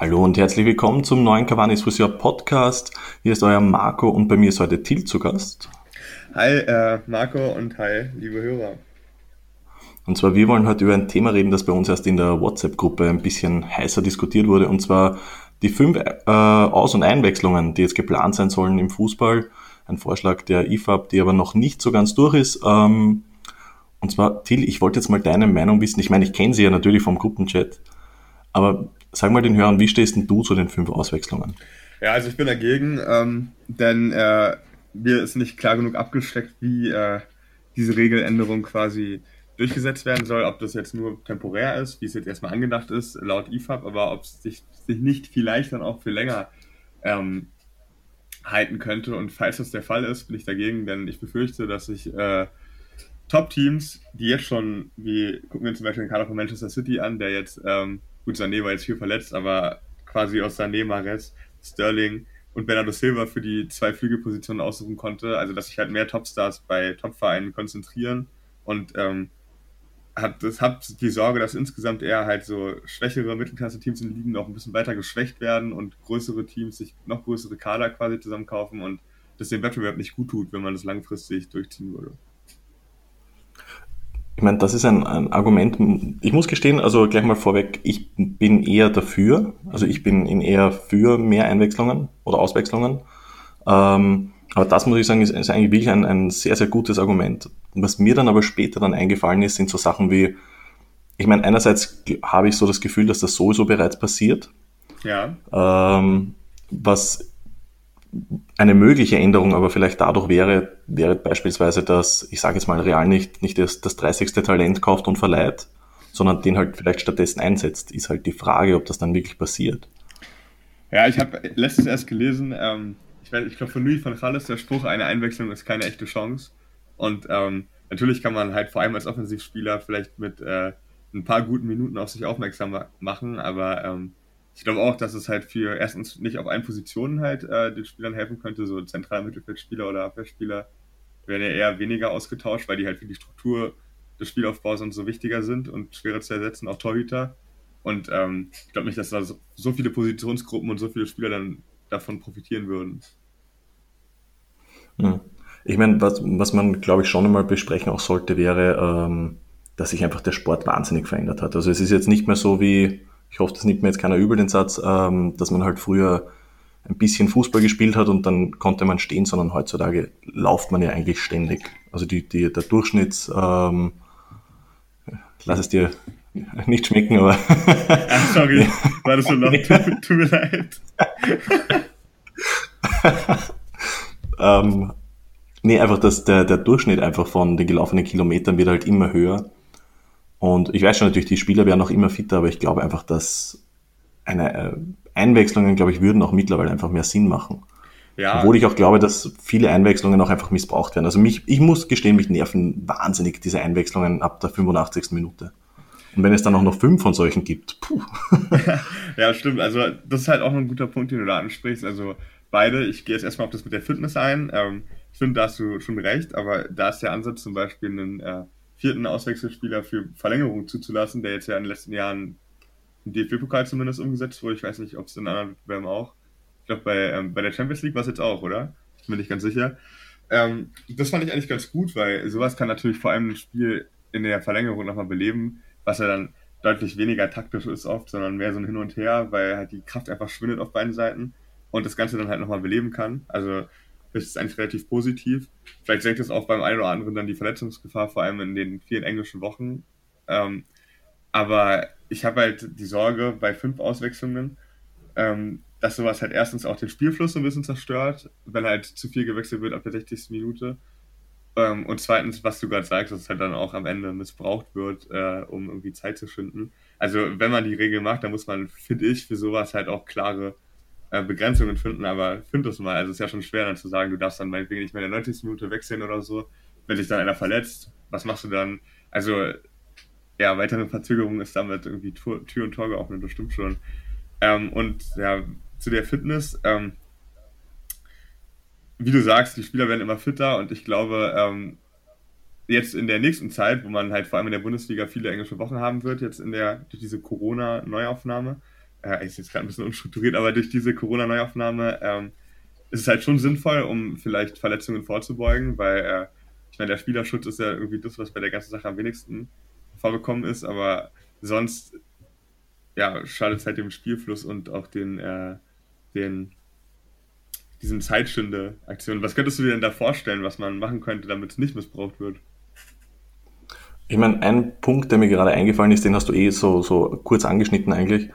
Hallo und herzlich willkommen zum neuen Cavani's Friseur Podcast. Hier ist euer Marco und bei mir ist heute Till zu Gast. Hi äh, Marco und hi liebe Hörer. Und zwar, wir wollen heute über ein Thema reden, das bei uns erst in der WhatsApp-Gruppe ein bisschen heißer diskutiert wurde, und zwar die fünf äh, Aus- und Einwechslungen, die jetzt geplant sein sollen im Fußball. Ein Vorschlag der IFAB, die aber noch nicht so ganz durch ist. Ähm, und zwar, Till, ich wollte jetzt mal deine Meinung wissen. Ich meine, ich kenne sie ja natürlich vom Gruppenchat, aber Sag mal den Hörern, wie stehst denn du zu den fünf Auswechslungen? Ja, also ich bin dagegen, ähm, denn äh, mir ist nicht klar genug abgesteckt, wie äh, diese Regeländerung quasi durchgesetzt werden soll, ob das jetzt nur temporär ist, wie es jetzt erstmal angedacht ist, laut IFAB, aber ob es sich, sich nicht vielleicht dann auch für länger ähm, halten könnte. Und falls das der Fall ist, bin ich dagegen, denn ich befürchte, dass sich äh, Top-Teams, die jetzt schon, wie gucken wir zum Beispiel den Kader von Manchester City an, der jetzt ähm, Gut, Sané war jetzt viel verletzt, aber quasi aus Sané, Mares, Sterling und Bernardo Silva für die zwei Flügelpositionen aussuchen konnte. Also, dass sich halt mehr Topstars bei Topvereinen konzentrieren und ähm, hat, das hat die Sorge, dass insgesamt eher halt so schwächere Mittelklasse-Teams in den Ligen noch ein bisschen weiter geschwächt werden und größere Teams sich noch größere Kader quasi zusammenkaufen und das dem Wettbewerb nicht gut tut, wenn man das langfristig durchziehen würde. Ich meine, das ist ein, ein, Argument. Ich muss gestehen, also gleich mal vorweg, ich bin eher dafür. Also ich bin in eher für mehr Einwechslungen oder Auswechslungen. Ähm, aber das muss ich sagen, ist, ist eigentlich wirklich ein, ein, sehr, sehr gutes Argument. Was mir dann aber später dann eingefallen ist, sind so Sachen wie, ich meine, einerseits habe ich so das Gefühl, dass das sowieso bereits passiert. Ja. Ähm, was eine mögliche Änderung aber vielleicht dadurch wäre, wäre beispielsweise, dass, ich sage jetzt mal, Real nicht, nicht das, das 30. Talent kauft und verleiht, sondern den halt vielleicht stattdessen einsetzt, ist halt die Frage, ob das dann wirklich passiert. Ja, ich habe letztens erst gelesen, ähm, ich, ich glaube von Louis van Gaal ist der Spruch, eine Einwechslung ist keine echte Chance. Und ähm, natürlich kann man halt vor allem als Offensivspieler vielleicht mit äh, ein paar guten Minuten auf sich aufmerksam machen, aber ähm, ich glaube auch, dass es halt für erstens nicht auf allen Positionen halt äh, den Spielern helfen könnte. So zentrale Mittelfeldspieler oder Abwehrspieler werden ja eher weniger ausgetauscht, weil die halt für die Struktur des Spielaufbaus und so wichtiger sind und schwerer zu ersetzen, auch Torhüter. Und ähm, ich glaube nicht, dass da so, so, viele Positionsgruppen und so viele Spieler dann davon profitieren würden. Hm. Ich meine, was, was man, glaube ich, schon einmal besprechen auch sollte, wäre, ähm, dass sich einfach der Sport wahnsinnig verändert hat. Also es ist jetzt nicht mehr so wie ich hoffe, das nimmt mir jetzt keiner übel den Satz, ähm, dass man halt früher ein bisschen Fußball gespielt hat und dann konnte man stehen, sondern heutzutage lauft man ja eigentlich ständig. Also die, die, der Durchschnitts, ähm, lass es dir nicht schmecken, aber. ah, sorry, war das so laut? Tut, tut mir leid. ähm, nee, einfach, dass der, der Durchschnitt einfach von den gelaufenen Kilometern wird halt immer höher. Und ich weiß schon natürlich, die Spieler werden auch immer fitter, aber ich glaube einfach, dass eine äh, Einwechslungen, glaube ich, würden auch mittlerweile einfach mehr Sinn machen. Ja. Obwohl ich auch glaube, dass viele Einwechslungen auch einfach missbraucht werden. Also mich, ich muss gestehen, mich nerven wahnsinnig diese Einwechslungen ab der 85. Minute. Und wenn es dann auch noch fünf von solchen gibt, puh. ja, stimmt. Also das ist halt auch ein guter Punkt, den du da ansprichst. Also beide, ich gehe jetzt erstmal auf das mit der Fitness ein. Ähm, ich finde, da hast du schon recht, aber da ist der Ansatz zum Beispiel einen äh, vierten Auswechselspieler für Verlängerung zuzulassen, der jetzt ja in den letzten Jahren im DFB-Pokal zumindest umgesetzt wurde. Ich weiß nicht, ob es in anderen Wettbewerben auch. Ich glaube, bei, ähm, bei der Champions League war es jetzt auch, oder? Ich bin nicht ganz sicher. Ähm, das fand ich eigentlich ganz gut, weil sowas kann natürlich vor allem ein Spiel in der Verlängerung nochmal beleben, was ja dann deutlich weniger taktisch ist oft, sondern mehr so ein Hin und Her, weil halt die Kraft einfach schwindet auf beiden Seiten und das Ganze dann halt nochmal beleben kann. Also ist eigentlich relativ positiv. Vielleicht senkt es auch beim einen oder anderen dann die Verletzungsgefahr, vor allem in den vielen englischen Wochen. Ähm, aber ich habe halt die Sorge bei fünf Auswechslungen, ähm, dass sowas halt erstens auch den Spielfluss so ein bisschen zerstört, wenn halt zu viel gewechselt wird ab der 60. Minute. Ähm, und zweitens, was du gerade sagst, dass es halt dann auch am Ende missbraucht wird, äh, um irgendwie Zeit zu schinden. Also wenn man die Regel macht, dann muss man, finde ich, für sowas halt auch klare äh, Begrenzungen finden, aber find das mal. Also es ist ja schon schwer dann zu sagen, du darfst dann meinetwegen nicht mehr in der 90. Minute wechseln oder so. Wenn sich dann einer verletzt, was machst du dann? Also ja, weitere Verzögerung ist damit irgendwie Tür, Tür und Tor geöffnet, das stimmt schon. Ähm, und ja, zu der Fitness, ähm, wie du sagst, die Spieler werden immer fitter und ich glaube, ähm, jetzt in der nächsten Zeit, wo man halt vor allem in der Bundesliga viele englische Wochen haben wird, jetzt in der, durch diese Corona-Neuaufnahme, äh, ist jetzt gerade ein bisschen unstrukturiert, aber durch diese Corona-Neuaufnahme ähm, ist es halt schon sinnvoll, um vielleicht Verletzungen vorzubeugen, weil äh, ich meine, der Spielerschutz ist ja irgendwie das, was bei der ganzen Sache am wenigsten vorgekommen ist, aber sonst ja, schadet es halt dem Spielfluss und auch den, äh, den diesen Zeitstünde-Aktionen. Was könntest du dir denn da vorstellen, was man machen könnte, damit es nicht missbraucht wird? Ich meine, ein Punkt, der mir gerade eingefallen ist, den hast du eh so, so kurz angeschnitten eigentlich,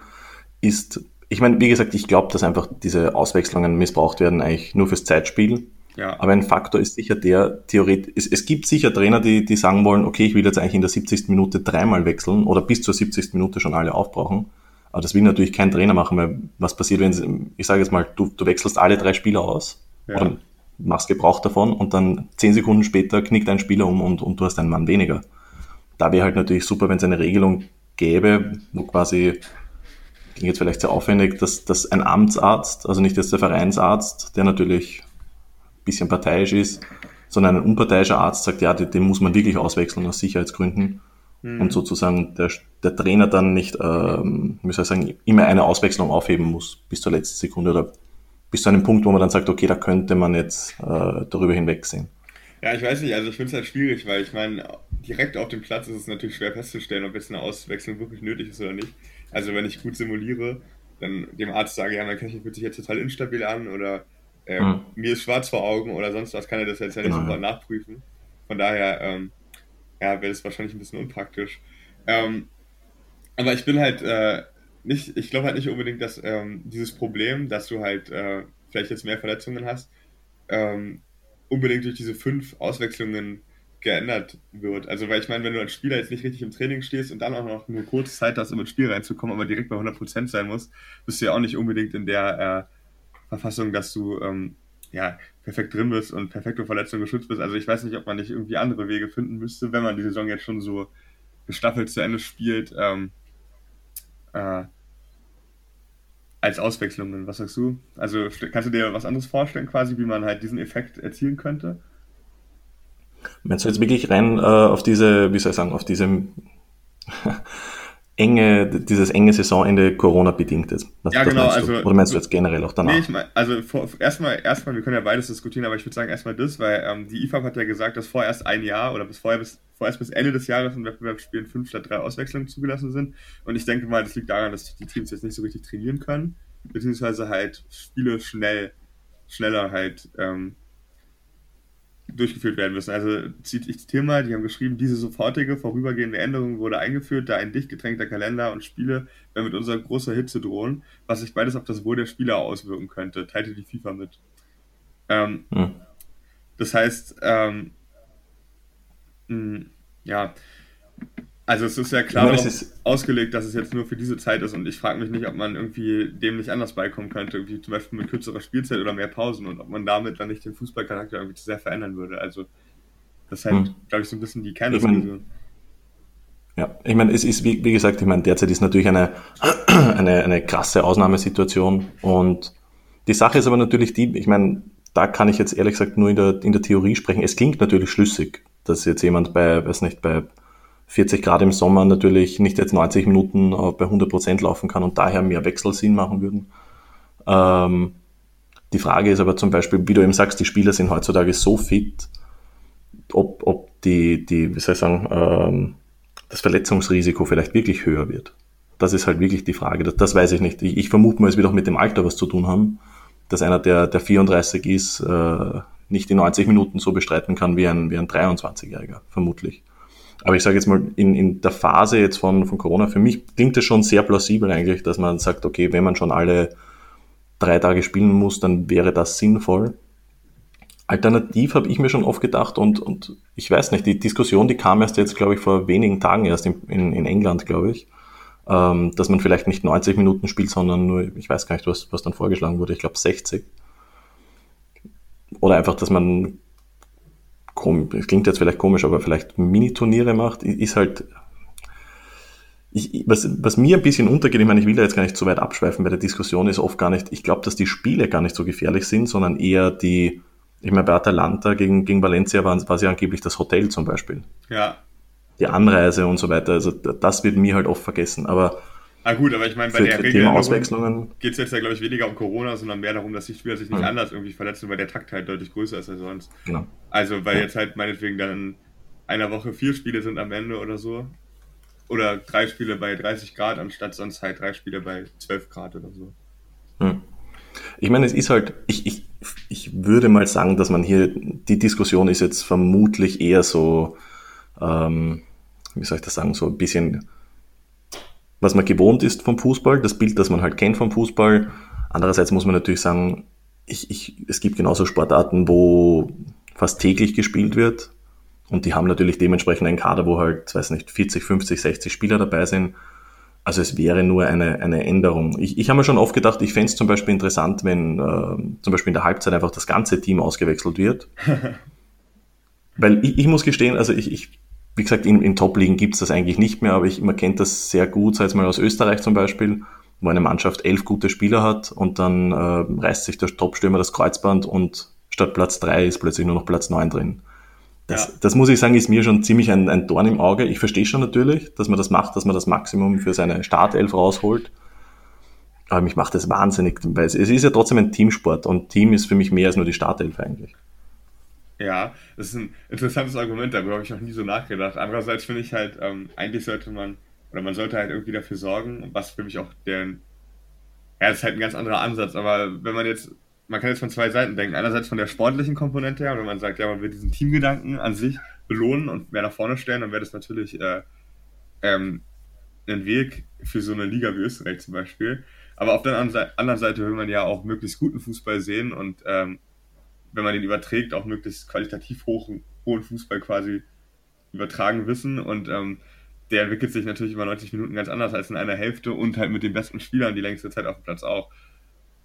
ist, ich meine, wie gesagt, ich glaube, dass einfach diese Auswechslungen missbraucht werden eigentlich nur fürs Zeitspiel. Ja. Aber ein Faktor ist sicher der, theoretisch, es, es gibt sicher Trainer, die, die sagen wollen, okay, ich will jetzt eigentlich in der 70. Minute dreimal wechseln oder bis zur 70. Minute schon alle aufbrauchen. Aber das will natürlich kein Trainer machen, weil was passiert, wenn, ich sage jetzt mal, du, du wechselst alle drei Spieler aus ja. oder machst Gebrauch davon und dann zehn Sekunden später knickt ein Spieler um und, und du hast einen Mann weniger. Da wäre halt natürlich super, wenn es eine Regelung gäbe, wo quasi klingt jetzt vielleicht sehr aufwendig, dass, dass ein Amtsarzt, also nicht jetzt der Vereinsarzt, der natürlich bisschen parteiisch ist, sondern ein unparteiischer Arzt sagt, ja, den, den muss man wirklich auswechseln aus Sicherheitsgründen mhm. und sozusagen der, der Trainer dann nicht, ähm, wie soll ich sagen, immer eine Auswechslung aufheben muss bis zur letzten Sekunde oder bis zu einem Punkt, wo man dann sagt, okay, da könnte man jetzt äh, darüber hinwegsehen. Ja, ich weiß nicht, also ich finde es halt schwierig, weil ich meine, direkt auf dem Platz ist es natürlich schwer festzustellen, ob jetzt eine Auswechslung wirklich nötig ist oder nicht. Also wenn ich gut simuliere, dann dem Arzt sage, ja, mein Köcher fühlt sich jetzt total instabil an oder äh, hm. mir ist schwarz vor Augen oder sonst was, kann er das jetzt ja nicht genau. sofort nachprüfen. Von daher, ähm, ja, wäre das wahrscheinlich ein bisschen unpraktisch. Ähm, aber ich bin halt äh, nicht, ich glaube halt nicht unbedingt, dass ähm, dieses Problem, dass du halt äh, vielleicht jetzt mehr Verletzungen hast, ähm, unbedingt durch diese fünf Auswechslungen geändert wird. Also, weil ich meine, wenn du als Spieler jetzt nicht richtig im Training stehst und dann auch noch nur kurze Zeit hast, um ins Spiel reinzukommen, aber direkt bei 100% sein musst, bist du ja auch nicht unbedingt in der äh, Verfassung, dass du ähm, ja, perfekt drin bist und perfekt vor Verletzungen geschützt bist. Also ich weiß nicht, ob man nicht irgendwie andere Wege finden müsste, wenn man die Saison jetzt schon so gestaffelt zu Ende spielt, ähm, äh, als Auswechslungen. Was sagst du? Also kannst du dir was anderes vorstellen, quasi, wie man halt diesen Effekt erzielen könnte? Meinst du jetzt wirklich rein äh, auf diese, wie soll ich sagen, auf diese enge, dieses enge Saisonende Corona-bedingt ist. Was, ja, genau. Also, Oder meinst du jetzt generell auch danach? Nee, ich mein, also vor, erstmal, erstmal, wir können ja beides diskutieren, aber ich würde sagen erstmal das, weil ähm, die IFAB hat ja gesagt, dass vorerst ein Jahr oder bis vorher bis vorerst bis Ende des Jahres in Wettbewerbsspielen fünf statt drei Auswechslungen zugelassen sind. Und ich denke mal, das liegt daran, dass die Teams jetzt nicht so richtig trainieren können, beziehungsweise halt Spiele schnell, schneller halt ähm, durchgeführt werden müssen. Also ich zitiere mal, die haben geschrieben, diese sofortige, vorübergehende Änderung wurde eingeführt, da ein dicht getränkter Kalender und Spiele mit unserer großer Hitze drohen, was sich beides auf das Wohl der Spieler auswirken könnte, teilte die FIFA mit. Ähm, hm. Das heißt, ähm, mh, hm, ja, also es ist ja klar ja, ausgelegt, dass es jetzt nur für diese Zeit ist und ich frage mich nicht, ob man irgendwie dem nicht anders beikommen könnte, irgendwie zum Beispiel mit kürzerer Spielzeit oder mehr Pausen und ob man damit dann nicht den Fußballcharakter irgendwie zu sehr verändern würde. Also das ist halt, hm. glaube ich, so ein bisschen die Kerndiskussion. Ja, ich meine, es ist, wie, wie gesagt, ich meine, derzeit ist natürlich eine, eine, eine krasse Ausnahmesituation und die Sache ist aber natürlich die, ich meine, da kann ich jetzt ehrlich gesagt nur in der, in der Theorie sprechen. Es klingt natürlich schlüssig, dass jetzt jemand bei, weiß nicht, bei 40 Grad im Sommer natürlich nicht jetzt 90 Minuten äh, bei 100 Prozent laufen kann und daher mehr Wechsel Sinn machen würden. Ähm, die Frage ist aber zum Beispiel, wie du eben sagst, die Spieler sind heutzutage so fit, ob, ob die, die, wie soll ich sagen, ähm, das Verletzungsrisiko vielleicht wirklich höher wird. Das ist halt wirklich die Frage. Das, das weiß ich nicht. Ich, ich vermute mal, es wird auch mit dem Alter was zu tun haben, dass einer, der, der 34 ist, äh, nicht die 90 Minuten so bestreiten kann wie ein, wie ein 23-Jähriger, vermutlich. Aber ich sage jetzt mal, in, in der Phase jetzt von, von Corona, für mich klingt es schon sehr plausibel eigentlich, dass man sagt, okay, wenn man schon alle drei Tage spielen muss, dann wäre das sinnvoll. Alternativ habe ich mir schon oft gedacht und, und ich weiß nicht, die Diskussion, die kam erst jetzt, glaube ich, vor wenigen Tagen erst in, in, in England, glaube ich, ähm, dass man vielleicht nicht 90 Minuten spielt, sondern nur, ich weiß gar nicht, was, was dann vorgeschlagen wurde, ich glaube 60. Oder einfach, dass man es klingt jetzt vielleicht komisch, aber vielleicht Mini-Turniere macht, ist halt, ich, was, was mir ein bisschen untergeht, ich meine, ich will da jetzt gar nicht so weit abschweifen bei der Diskussion, ist oft gar nicht, ich glaube, dass die Spiele gar nicht so gefährlich sind, sondern eher die, ich meine, bei Atalanta gegen, gegen Valencia war, war ja angeblich das Hotel zum Beispiel. Ja. Die Anreise und so weiter, also das wird mir halt oft vergessen, aber Ah gut, aber ich meine, bei der Regel geht es jetzt ja, glaube ich, weniger um Corona, sondern mehr darum, dass die Spieler sich nicht mhm. anders irgendwie verletzen, weil der Takt halt deutlich größer ist als sonst. Genau. Also, weil ja. jetzt halt meinetwegen dann in einer Woche vier Spiele sind am Ende oder so. Oder drei Spiele bei 30 Grad, anstatt sonst halt drei Spiele bei 12 Grad oder so. Mhm. Ich meine, es ist halt, ich, ich, ich würde mal sagen, dass man hier, die Diskussion ist jetzt vermutlich eher so, ähm, wie soll ich das sagen, so ein bisschen was man gewohnt ist vom Fußball, das Bild, das man halt kennt vom Fußball. Andererseits muss man natürlich sagen, ich, ich, es gibt genauso Sportarten, wo fast täglich gespielt wird. Und die haben natürlich dementsprechend einen Kader, wo halt, weiß nicht, 40, 50, 60 Spieler dabei sind. Also es wäre nur eine, eine Änderung. Ich, ich habe mir schon oft gedacht, ich fände es zum Beispiel interessant, wenn äh, zum Beispiel in der Halbzeit einfach das ganze Team ausgewechselt wird. Weil ich, ich muss gestehen, also ich, ich wie gesagt, in, in Top-Ligen gibt es das eigentlich nicht mehr, aber ich, man kennt das sehr gut, sei es mal aus Österreich zum Beispiel, wo eine Mannschaft elf gute Spieler hat und dann äh, reißt sich der Top-Stürmer das Kreuzband und statt Platz drei ist plötzlich nur noch Platz neun drin. Das, ja. das muss ich sagen, ist mir schon ziemlich ein, ein Dorn im Auge. Ich verstehe schon natürlich, dass man das macht, dass man das Maximum für seine Startelf rausholt. Aber mich macht das wahnsinnig, weil es, es ist ja trotzdem ein Teamsport und Team ist für mich mehr als nur die Startelf eigentlich. Ja, das ist ein interessantes Argument, darüber habe ich noch nie so nachgedacht. Andererseits finde ich halt, ähm, eigentlich sollte man, oder man sollte halt irgendwie dafür sorgen, was für mich auch der, ja, das ist halt ein ganz anderer Ansatz, aber wenn man jetzt, man kann jetzt von zwei Seiten denken. Einerseits von der sportlichen Komponente her, wenn man sagt, ja, man will diesen Teamgedanken an sich belohnen und mehr nach vorne stellen, dann wäre das natürlich äh, ähm, ein Weg für so eine Liga wie Österreich zum Beispiel. Aber auf der anderen Seite will man ja auch möglichst guten Fußball sehen und ähm, wenn man den überträgt, auch möglichst qualitativ hoch, hohen Fußball quasi übertragen wissen. Und ähm, der entwickelt sich natürlich über 90 Minuten ganz anders als in einer Hälfte und halt mit den besten Spielern die längste Zeit auf dem Platz auch.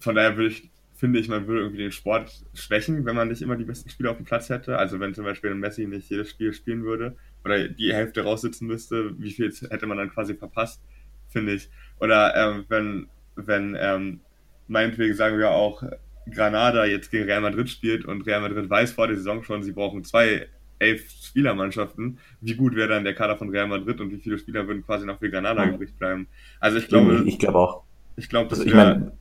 Von daher würde ich, finde ich, man würde irgendwie den Sport schwächen, wenn man nicht immer die besten Spieler auf dem Platz hätte. Also wenn zum Beispiel Messi nicht jedes Spiel spielen würde oder die Hälfte raussitzen müsste, wie viel hätte man dann quasi verpasst, finde ich. Oder ähm, wenn, wenn ähm, meinetwegen sagen wir auch, Granada jetzt gegen Real Madrid spielt und Real Madrid weiß vor der Saison schon, sie brauchen zwei elf Spielermannschaften, wie gut wäre dann der Kader von Real Madrid und wie viele Spieler würden quasi noch für Granada mhm. übrig bleiben? Also ich glaube, ich, ich glaube auch. Ich glaube, also ich meine,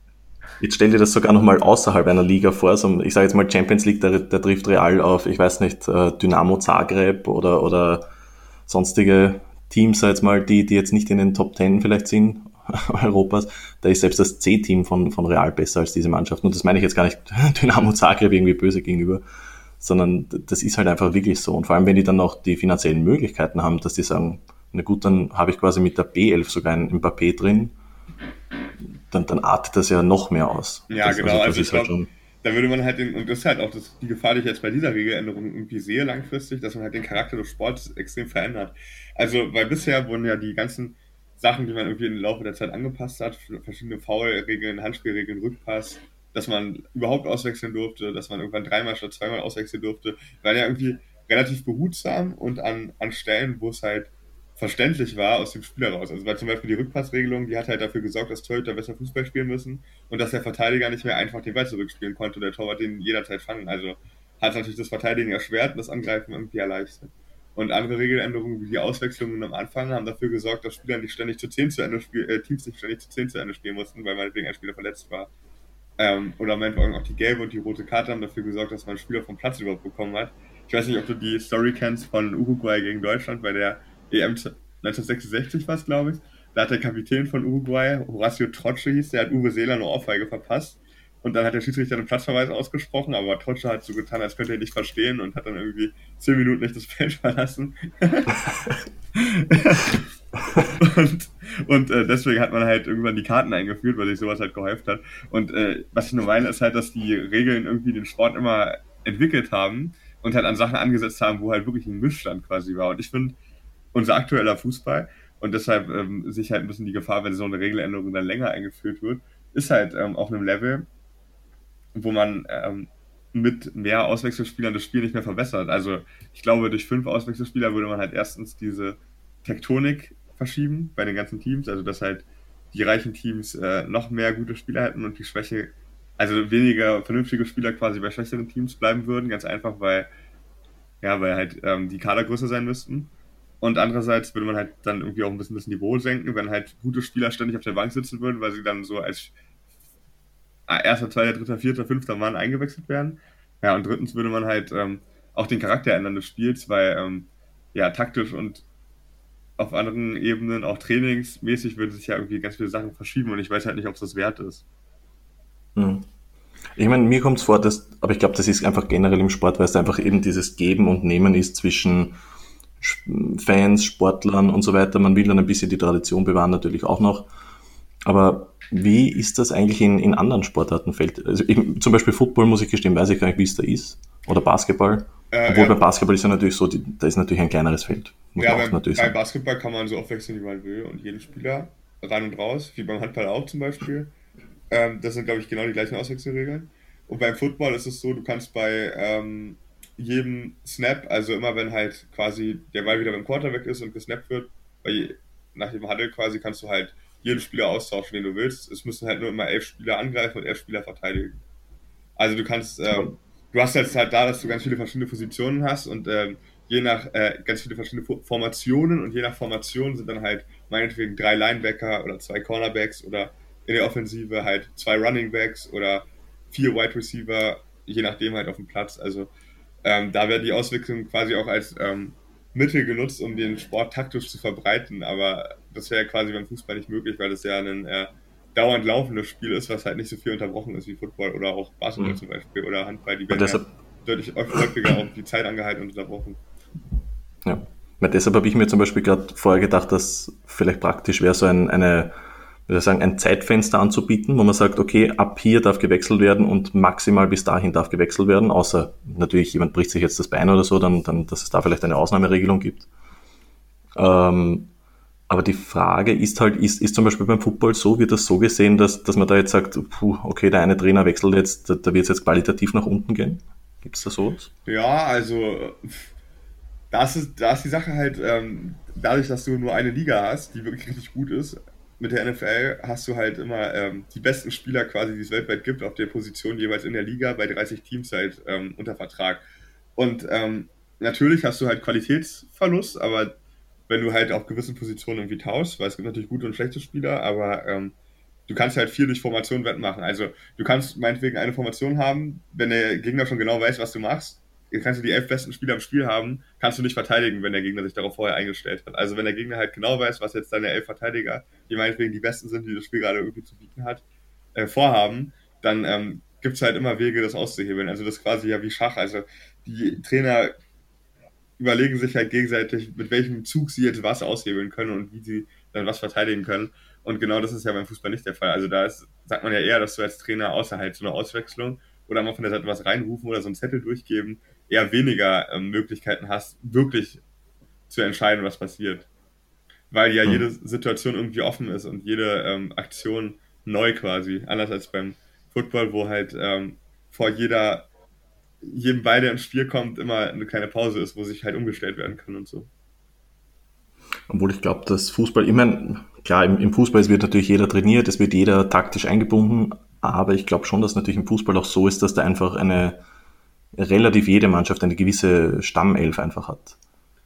jetzt stell dir das sogar noch mal außerhalb einer Liga vor, so, ich sage jetzt mal Champions League, der, der trifft Real auf, ich weiß nicht, äh, Dynamo Zagreb oder oder sonstige Teams, jetzt mal, die die jetzt nicht in den Top Ten vielleicht sind Europas, da ist selbst das C-Team von, von Real besser als diese Mannschaft. Und das meine ich jetzt gar nicht Dynamo Zagreb irgendwie böse gegenüber, sondern das ist halt einfach wirklich so. Und vor allem, wenn die dann noch die finanziellen Möglichkeiten haben, dass die sagen, na gut, dann habe ich quasi mit der B11 sogar ein Mbappé drin, dann, dann artet das ja noch mehr aus. Ja, das, genau. Also, also ich halt glaube, da würde man halt den, und das ist halt auch das, die Gefahr, die ich jetzt bei dieser Regeländerung irgendwie sehe langfristig, dass man halt den Charakter des Sports extrem verändert. Also, weil bisher wurden ja die ganzen Sachen, die man irgendwie im Laufe der Zeit angepasst hat, verschiedene Foul-Regeln, Handspielregeln, Rückpass, dass man überhaupt auswechseln durfte, dass man irgendwann dreimal statt zweimal auswechseln durfte, waren ja irgendwie relativ behutsam und an, an Stellen, wo es halt verständlich war aus dem Spiel heraus. Also weil zum Beispiel die Rückpassregelung, die hat halt dafür gesorgt, dass Torhüter besser Fußball spielen müssen und dass der Verteidiger nicht mehr einfach den Ball zurückspielen konnte der Torwart den jederzeit fangen. Also hat natürlich das Verteidigen erschwert und das Angreifen irgendwie erleichtert. Und andere Regeländerungen wie die Auswechslungen am Anfang haben dafür gesorgt, dass Spieler nicht ständig zu 10 zu Ende spielen, äh, Teams nicht ständig zu 10 zu Ende spielen mussten, weil meinetwegen ein Spieler verletzt war. Ähm, oder meinetwegen auch die gelbe und die rote Karte haben dafür gesorgt, dass man Spieler vom Platz überhaupt bekommen hat. Ich weiß nicht, ob du die Story kennst von Uruguay gegen Deutschland bei der EM 1966 war es, glaube ich. Da hat der Kapitän von Uruguay, Horacio Trotsche hieß, der hat Uwe Seeler eine Ohrfeige verpasst und dann hat der Schiedsrichter einen Platzverweis ausgesprochen, aber Trotsche hat so getan, als könnte er nicht verstehen und hat dann irgendwie zehn Minuten nicht das Feld verlassen. und und äh, deswegen hat man halt irgendwann die Karten eingeführt, weil sich sowas halt gehäuft hat. Und äh, was ich nur meine, ist halt, dass die Regeln irgendwie den Sport immer entwickelt haben und halt an Sachen angesetzt haben, wo halt wirklich ein Missstand quasi war. Und ich finde, unser aktueller Fußball, und deshalb ähm, sich halt ein bisschen die Gefahr, wenn so eine Regeländerung dann länger eingeführt wird, ist halt ähm, auf einem Level, wo man ähm, mit mehr Auswechselspielern das Spiel nicht mehr verbessert. Also ich glaube, durch fünf Auswechselspieler würde man halt erstens diese Tektonik verschieben bei den ganzen Teams, also dass halt die reichen Teams äh, noch mehr gute Spieler hätten und die Schwäche, also weniger vernünftige Spieler quasi bei schwächeren Teams bleiben würden, ganz einfach, weil ja, weil halt ähm, die Kader größer sein müssten. Und andererseits würde man halt dann irgendwie auch ein bisschen das Niveau senken, wenn halt gute Spieler ständig auf der Bank sitzen würden, weil sie dann so als erster, zweiter, dritter, vierter, fünfter Mann eingewechselt werden. Ja, und drittens würde man halt ähm, auch den Charakter ändern des Spiels, weil ähm, ja, taktisch und auf anderen Ebenen, auch trainingsmäßig, würden sich ja irgendwie ganz viele Sachen verschieben und ich weiß halt nicht, ob es das wert ist. Hm. Ich meine, mir kommt es vor, dass, aber ich glaube, das ist einfach generell im Sport, weil es einfach eben dieses Geben und Nehmen ist zwischen Fans, Sportlern und so weiter. Man will dann ein bisschen die Tradition bewahren, natürlich auch noch. Aber wie ist das eigentlich in, in anderen Sportarten? Fällt, also ich, zum Beispiel Football, muss ich gestehen, weiß ich gar nicht, wie es da ist. Oder Basketball. Äh, Obwohl ja. bei Basketball ist ja natürlich so, die, da ist natürlich ein kleineres Feld. ja, beim, bei Basketball kann man so oft wechseln, wie man will und jeden Spieler rein und raus, wie beim Handball auch zum Beispiel. Ähm, das sind, glaube ich, genau die gleichen Auswechselregeln. Und beim Football ist es so, du kannst bei ähm, jedem Snap, also immer wenn halt quasi der Ball wieder beim Quarterback ist und gesnappt wird, bei, nach dem Huddle quasi kannst du halt jeden Spieler austauschen, den du willst. Es müssen halt nur immer elf Spieler angreifen und elf Spieler verteidigen. Also du kannst ähm, du hast jetzt halt da, dass du ganz viele verschiedene Positionen hast und ähm, je nach äh, ganz viele verschiedene Formationen und je nach Formation sind dann halt meinetwegen drei Linebacker oder zwei Cornerbacks oder in der Offensive halt zwei Runningbacks oder vier Wide Receiver, je nachdem halt auf dem Platz. Also ähm, da werden die Auswechslungen quasi auch als ähm, Mittel genutzt, um den Sport taktisch zu verbreiten, aber das wäre quasi beim Fußball nicht möglich, weil das ja ein äh, dauernd laufendes Spiel ist, was halt nicht so viel unterbrochen ist wie Football oder auch Basketball mhm. zum Beispiel oder Handball, die werden deshalb, ja deutlich häufiger auch die Zeit angehalten und unterbrochen. Ja, weil deshalb habe ich mir zum Beispiel gerade vorher gedacht, dass vielleicht praktisch wäre so ein, eine, ich sagen, ein Zeitfenster anzubieten, wo man sagt, okay, ab hier darf gewechselt werden und maximal bis dahin darf gewechselt werden, außer natürlich jemand bricht sich jetzt das Bein oder so, dann, dann dass es da vielleicht eine Ausnahmeregelung gibt. Ähm, aber die Frage ist halt, ist, ist zum Beispiel beim Football so, wird das so gesehen, dass, dass man da jetzt sagt, puh, okay, der eine Trainer wechselt jetzt, da, da wird es jetzt qualitativ nach unten gehen? Gibt es da sowas? Ja, also das ist, da ist die Sache halt, ähm, dadurch, dass du nur eine Liga hast, die wirklich richtig gut ist, mit der NFL hast du halt immer ähm, die besten Spieler quasi, die es weltweit gibt, auf der Position jeweils in der Liga bei 30 Teams halt ähm, unter Vertrag. Und ähm, natürlich hast du halt Qualitätsverlust, aber wenn du halt auf gewissen Positionen irgendwie tauschst, weil es gibt natürlich gute und schlechte Spieler, aber ähm, du kannst halt viel durch Formation wettmachen. Also du kannst meinetwegen eine Formation haben, wenn der Gegner schon genau weiß, was du machst, kannst du die elf besten Spieler im Spiel haben, kannst du nicht verteidigen, wenn der Gegner sich darauf vorher eingestellt hat. Also wenn der Gegner halt genau weiß, was jetzt deine elf Verteidiger, die meinetwegen die besten sind, die das Spiel gerade irgendwie zu bieten hat, äh, vorhaben, dann ähm, gibt es halt immer Wege, das auszuhebeln. Also das ist quasi ja wie Schach. Also die Trainer überlegen sich halt gegenseitig, mit welchem Zug sie jetzt was aushebeln können und wie sie dann was verteidigen können. Und genau das ist ja beim Fußball nicht der Fall. Also da ist, sagt man ja eher, dass du als Trainer außerhalb so eine Auswechslung oder mal von der Seite was reinrufen oder so einen Zettel durchgeben, eher weniger ähm, Möglichkeiten hast, wirklich zu entscheiden, was passiert. Weil ja mhm. jede Situation irgendwie offen ist und jede ähm, Aktion neu quasi. Anders als beim Football, wo halt ähm, vor jeder jedem Ball, der ins Spiel kommt, immer eine kleine Pause ist, wo sich halt umgestellt werden kann und so. Obwohl ich glaube, dass Fußball, ich meine, klar, im, im, Fußball wird natürlich jeder trainiert, es wird jeder taktisch eingebunden, aber ich glaube schon, dass natürlich im Fußball auch so ist, dass da einfach eine relativ jede Mannschaft eine gewisse Stammelf einfach hat.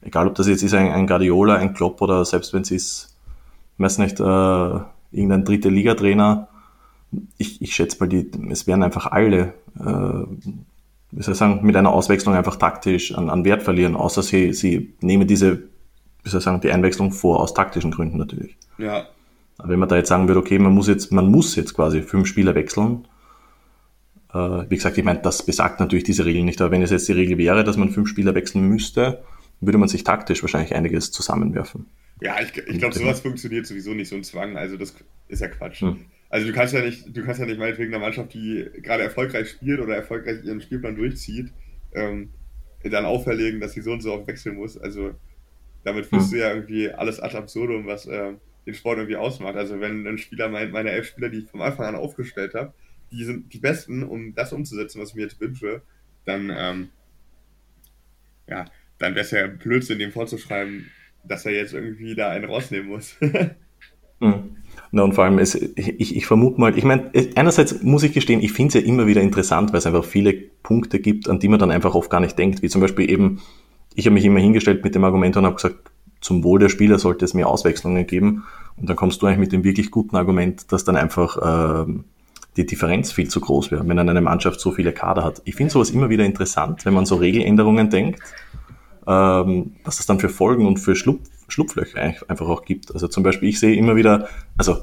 Egal, ob das jetzt ist ein, ein Guardiola, ein Klopp oder selbst wenn es ist, weiß nicht, äh, irgendein dritte Liga-Trainer, ich, ich schätze mal, die, es werden einfach alle äh, wie soll ich sagen, mit einer Auswechslung einfach taktisch an, an Wert verlieren, außer sie, sie nehmen diese, wie soll ich sagen, die Einwechslung vor, aus taktischen Gründen natürlich. Ja. Aber wenn man da jetzt sagen würde, okay, man muss jetzt, man muss jetzt quasi fünf Spieler wechseln, wie gesagt, ich meine, das besagt natürlich diese Regel nicht, aber wenn es jetzt die Regel wäre, dass man fünf Spieler wechseln müsste, würde man sich taktisch wahrscheinlich einiges zusammenwerfen. Ja, ich, ich glaube, sowas funktioniert sowieso nicht, so ein Zwang, also das ist ja Quatsch. Hm. Also du kannst ja nicht, du kannst ja nicht meinetwegen einer Mannschaft, die gerade erfolgreich spielt oder erfolgreich ihren Spielplan durchzieht, ähm, dann auferlegen, dass sie so und so oft wechseln muss. Also damit führst du ja irgendwie alles ad absurdum, was äh, den Sport irgendwie ausmacht. Also wenn ein Spieler, mein, meine elf Spieler, die ich vom Anfang an aufgestellt habe, die sind die besten, um das umzusetzen, was ich mir jetzt wünsche, dann ähm, ja, dann wäre es ja Blödsinn, dem vorzuschreiben, dass er jetzt irgendwie da einen rausnehmen muss. mhm. Na, und vor allem, es, ich, ich vermute mal, ich meine, einerseits muss ich gestehen, ich finde es ja immer wieder interessant, weil es einfach viele Punkte gibt, an die man dann einfach oft gar nicht denkt, wie zum Beispiel eben, ich habe mich immer hingestellt mit dem Argument und habe gesagt, zum Wohl der Spieler sollte es mehr Auswechslungen geben. Und dann kommst du eigentlich mit dem wirklich guten Argument, dass dann einfach äh, die Differenz viel zu groß wäre, wenn dann eine Mannschaft so viele Kader hat. Ich finde sowas immer wieder interessant, wenn man so Regeländerungen denkt, ähm, was das dann für Folgen und für Schlupf, Schlupflöcher einfach auch gibt. Also zum Beispiel, ich sehe immer wieder, also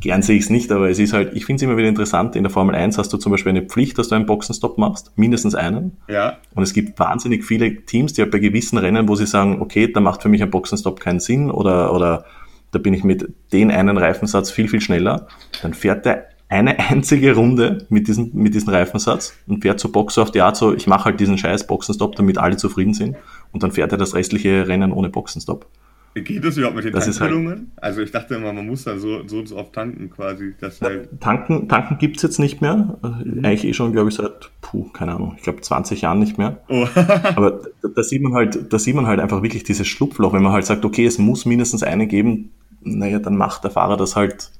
gern sehe ich es nicht, aber es ist halt, ich finde es immer wieder interessant, in der Formel 1 hast du zum Beispiel eine Pflicht, dass du einen Boxenstopp machst, mindestens einen. Ja. Und es gibt wahnsinnig viele Teams, die halt bei gewissen Rennen, wo sie sagen, okay, da macht für mich ein Boxenstopp keinen Sinn oder, oder da bin ich mit den einen Reifensatz viel, viel schneller, dann fährt der eine einzige Runde mit diesem, mit diesem Reifensatz und fährt zur Box auf die Art so, ich mache halt diesen scheiß Boxenstopp, damit alle zufrieden sind und dann fährt er das restliche Rennen ohne Boxenstopp. Geht das überhaupt mit den das Tankfüllungen? Halt also ich dachte immer, man muss dann so, so so oft tanken quasi. Dass halt tanken tanken gibt es jetzt nicht mehr. Mhm. Eigentlich eh schon, glaube ich, seit, puh, keine Ahnung, ich glaube 20 Jahren nicht mehr. Oh. Aber da, da, sieht man halt, da sieht man halt einfach wirklich dieses Schlupfloch, wenn man halt sagt, okay, es muss mindestens eine geben, naja, dann macht der Fahrer das halt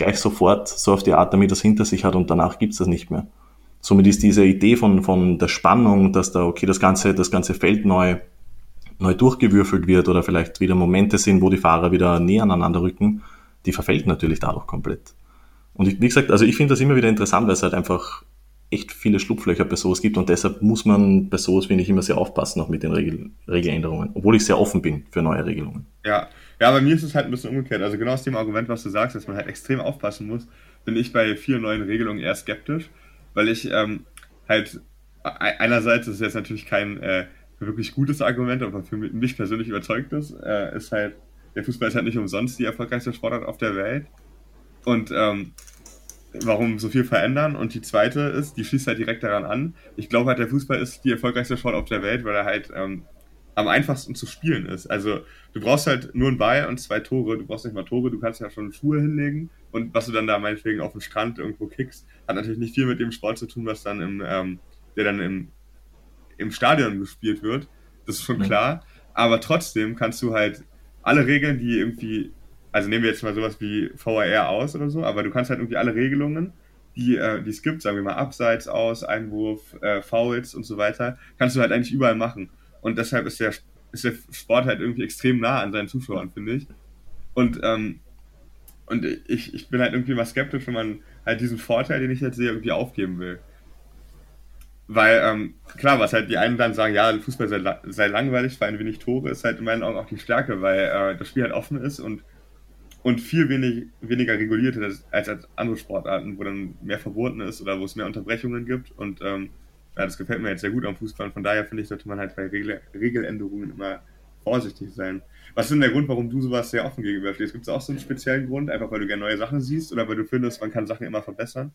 gleich sofort, so auf die Art, damit es hinter sich hat und danach gibt es das nicht mehr. Somit ist diese Idee von, von der Spannung, dass da, okay, das ganze, das ganze Feld neu, neu durchgewürfelt wird oder vielleicht wieder Momente sind, wo die Fahrer wieder näher aneinander rücken, die verfällt natürlich dadurch komplett. Und ich, wie gesagt, also ich finde das immer wieder interessant, weil es halt einfach echt viele Schlupflöcher bei sowas gibt und deshalb muss man bei sowas, finde ich, immer sehr aufpassen, auch mit den Regel Regeländerungen, obwohl ich sehr offen bin für neue Regelungen. Ja, ja, bei mir ist es halt ein bisschen umgekehrt. Also genau aus dem Argument, was du sagst, dass man halt extrem aufpassen muss, bin ich bei vielen neuen Regelungen eher skeptisch, weil ich ähm, halt einerseits das ist jetzt natürlich kein äh, wirklich gutes Argument, aber für mich persönlich überzeugt ist, äh, ist halt, der Fußball ist halt nicht umsonst die erfolgreichste Sportart auf der Welt. Und ähm, warum so viel verändern? Und die zweite ist, die schließt halt direkt daran an. Ich glaube halt, der Fußball ist die erfolgreichste Sport auf der Welt, weil er halt ähm, am einfachsten zu spielen ist. Also du brauchst halt nur einen Ball und zwei Tore. Du brauchst nicht mal Tore, du kannst ja schon Schuhe hinlegen und was du dann da meinetwegen auf dem Strand irgendwo kickst, hat natürlich nicht viel mit dem Sport zu tun, was dann im, ähm, der dann im, im Stadion gespielt wird. Das ist schon mhm. klar. Aber trotzdem kannst du halt alle Regeln, die irgendwie, also nehmen wir jetzt mal sowas wie VAR aus oder so, aber du kannst halt irgendwie alle Regelungen, die, äh, es gibt, sagen wir mal Abseits aus, Einwurf, äh, Fouls und so weiter, kannst du halt eigentlich überall machen. Und deshalb ist der, ist der Sport halt irgendwie extrem nah an seinen Zuschauern, finde ich. Und, ähm, und ich, ich bin halt irgendwie mal skeptisch, wenn man halt diesen Vorteil, den ich jetzt sehe, irgendwie aufgeben will. Weil, ähm, klar, was halt die einen dann sagen, ja, Fußball sei, sei langweilig, vor allem wenig Tore, ist halt in meinen Augen auch die Stärke, weil äh, das Spiel halt offen ist und, und viel wenig, weniger reguliert ist als, als andere Sportarten, wo dann mehr verboten ist oder wo es mehr Unterbrechungen gibt. Und ähm, ja, das gefällt mir jetzt sehr gut am Fußball. Und von daher finde ich, sollte man halt bei Regel Regeländerungen immer vorsichtig sein. Was ist denn der Grund, warum du sowas sehr offen gegenüberstehst? Gibt es auch so einen speziellen Grund, einfach weil du gerne neue Sachen siehst oder weil du findest, man kann Sachen immer verbessern?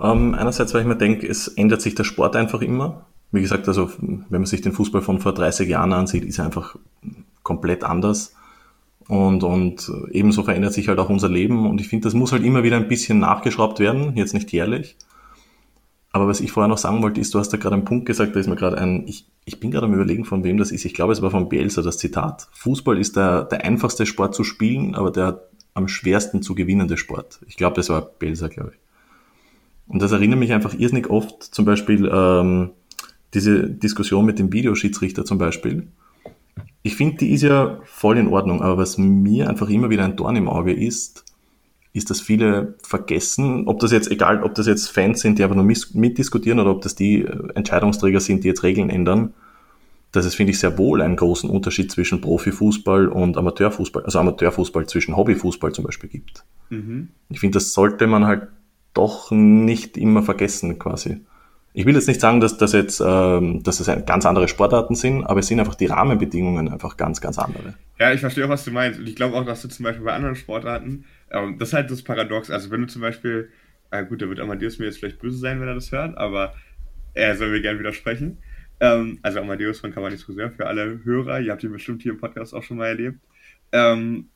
Ähm, einerseits, weil ich mir denke, es ändert sich der Sport einfach immer. Wie gesagt, also wenn man sich den Fußball von vor 30 Jahren ansieht, ist er einfach komplett anders. Und, und ebenso verändert sich halt auch unser Leben. Und ich finde, das muss halt immer wieder ein bisschen nachgeschraubt werden, jetzt nicht jährlich. Aber was ich vorher noch sagen wollte, ist, du hast da gerade einen Punkt gesagt, da ist mir gerade ein, ich, ich bin gerade am überlegen, von wem das ist. Ich glaube, es war von Bielsa, das Zitat. Fußball ist der, der einfachste Sport zu spielen, aber der am schwersten zu gewinnende Sport. Ich glaube, das war Bielsa, glaube ich. Und das erinnert mich einfach irrsinnig oft, zum Beispiel ähm, diese Diskussion mit dem Videoschiedsrichter zum Beispiel. Ich finde, die ist ja voll in Ordnung, aber was mir einfach immer wieder ein Dorn im Auge ist, ist, dass viele vergessen, ob das jetzt, egal, ob das jetzt Fans sind, die einfach nur mitdiskutieren oder ob das die äh, Entscheidungsträger sind, die jetzt Regeln ändern, dass es, finde ich, sehr wohl einen großen Unterschied zwischen Profifußball und Amateurfußball, also Amateurfußball zwischen Hobbyfußball zum Beispiel gibt. Mhm. Ich finde, das sollte man halt doch nicht immer vergessen, quasi. Ich will jetzt nicht sagen, dass das jetzt, ähm, dass das ganz andere Sportarten sind, aber es sind einfach die Rahmenbedingungen einfach ganz, ganz andere. Ja, ich verstehe auch, was du meinst. Und ich glaube auch, dass du zum Beispiel bei anderen Sportarten ähm, das ist halt das Paradox. Also wenn du zum Beispiel, äh, gut, da wird Amadeus mir jetzt vielleicht böse sein, wenn er das hört, aber er soll mir gerne widersprechen. Ähm, also Amadeus von Cavani Friseur für alle Hörer, ihr habt ihn bestimmt hier im Podcast auch schon mal erlebt. Ähm,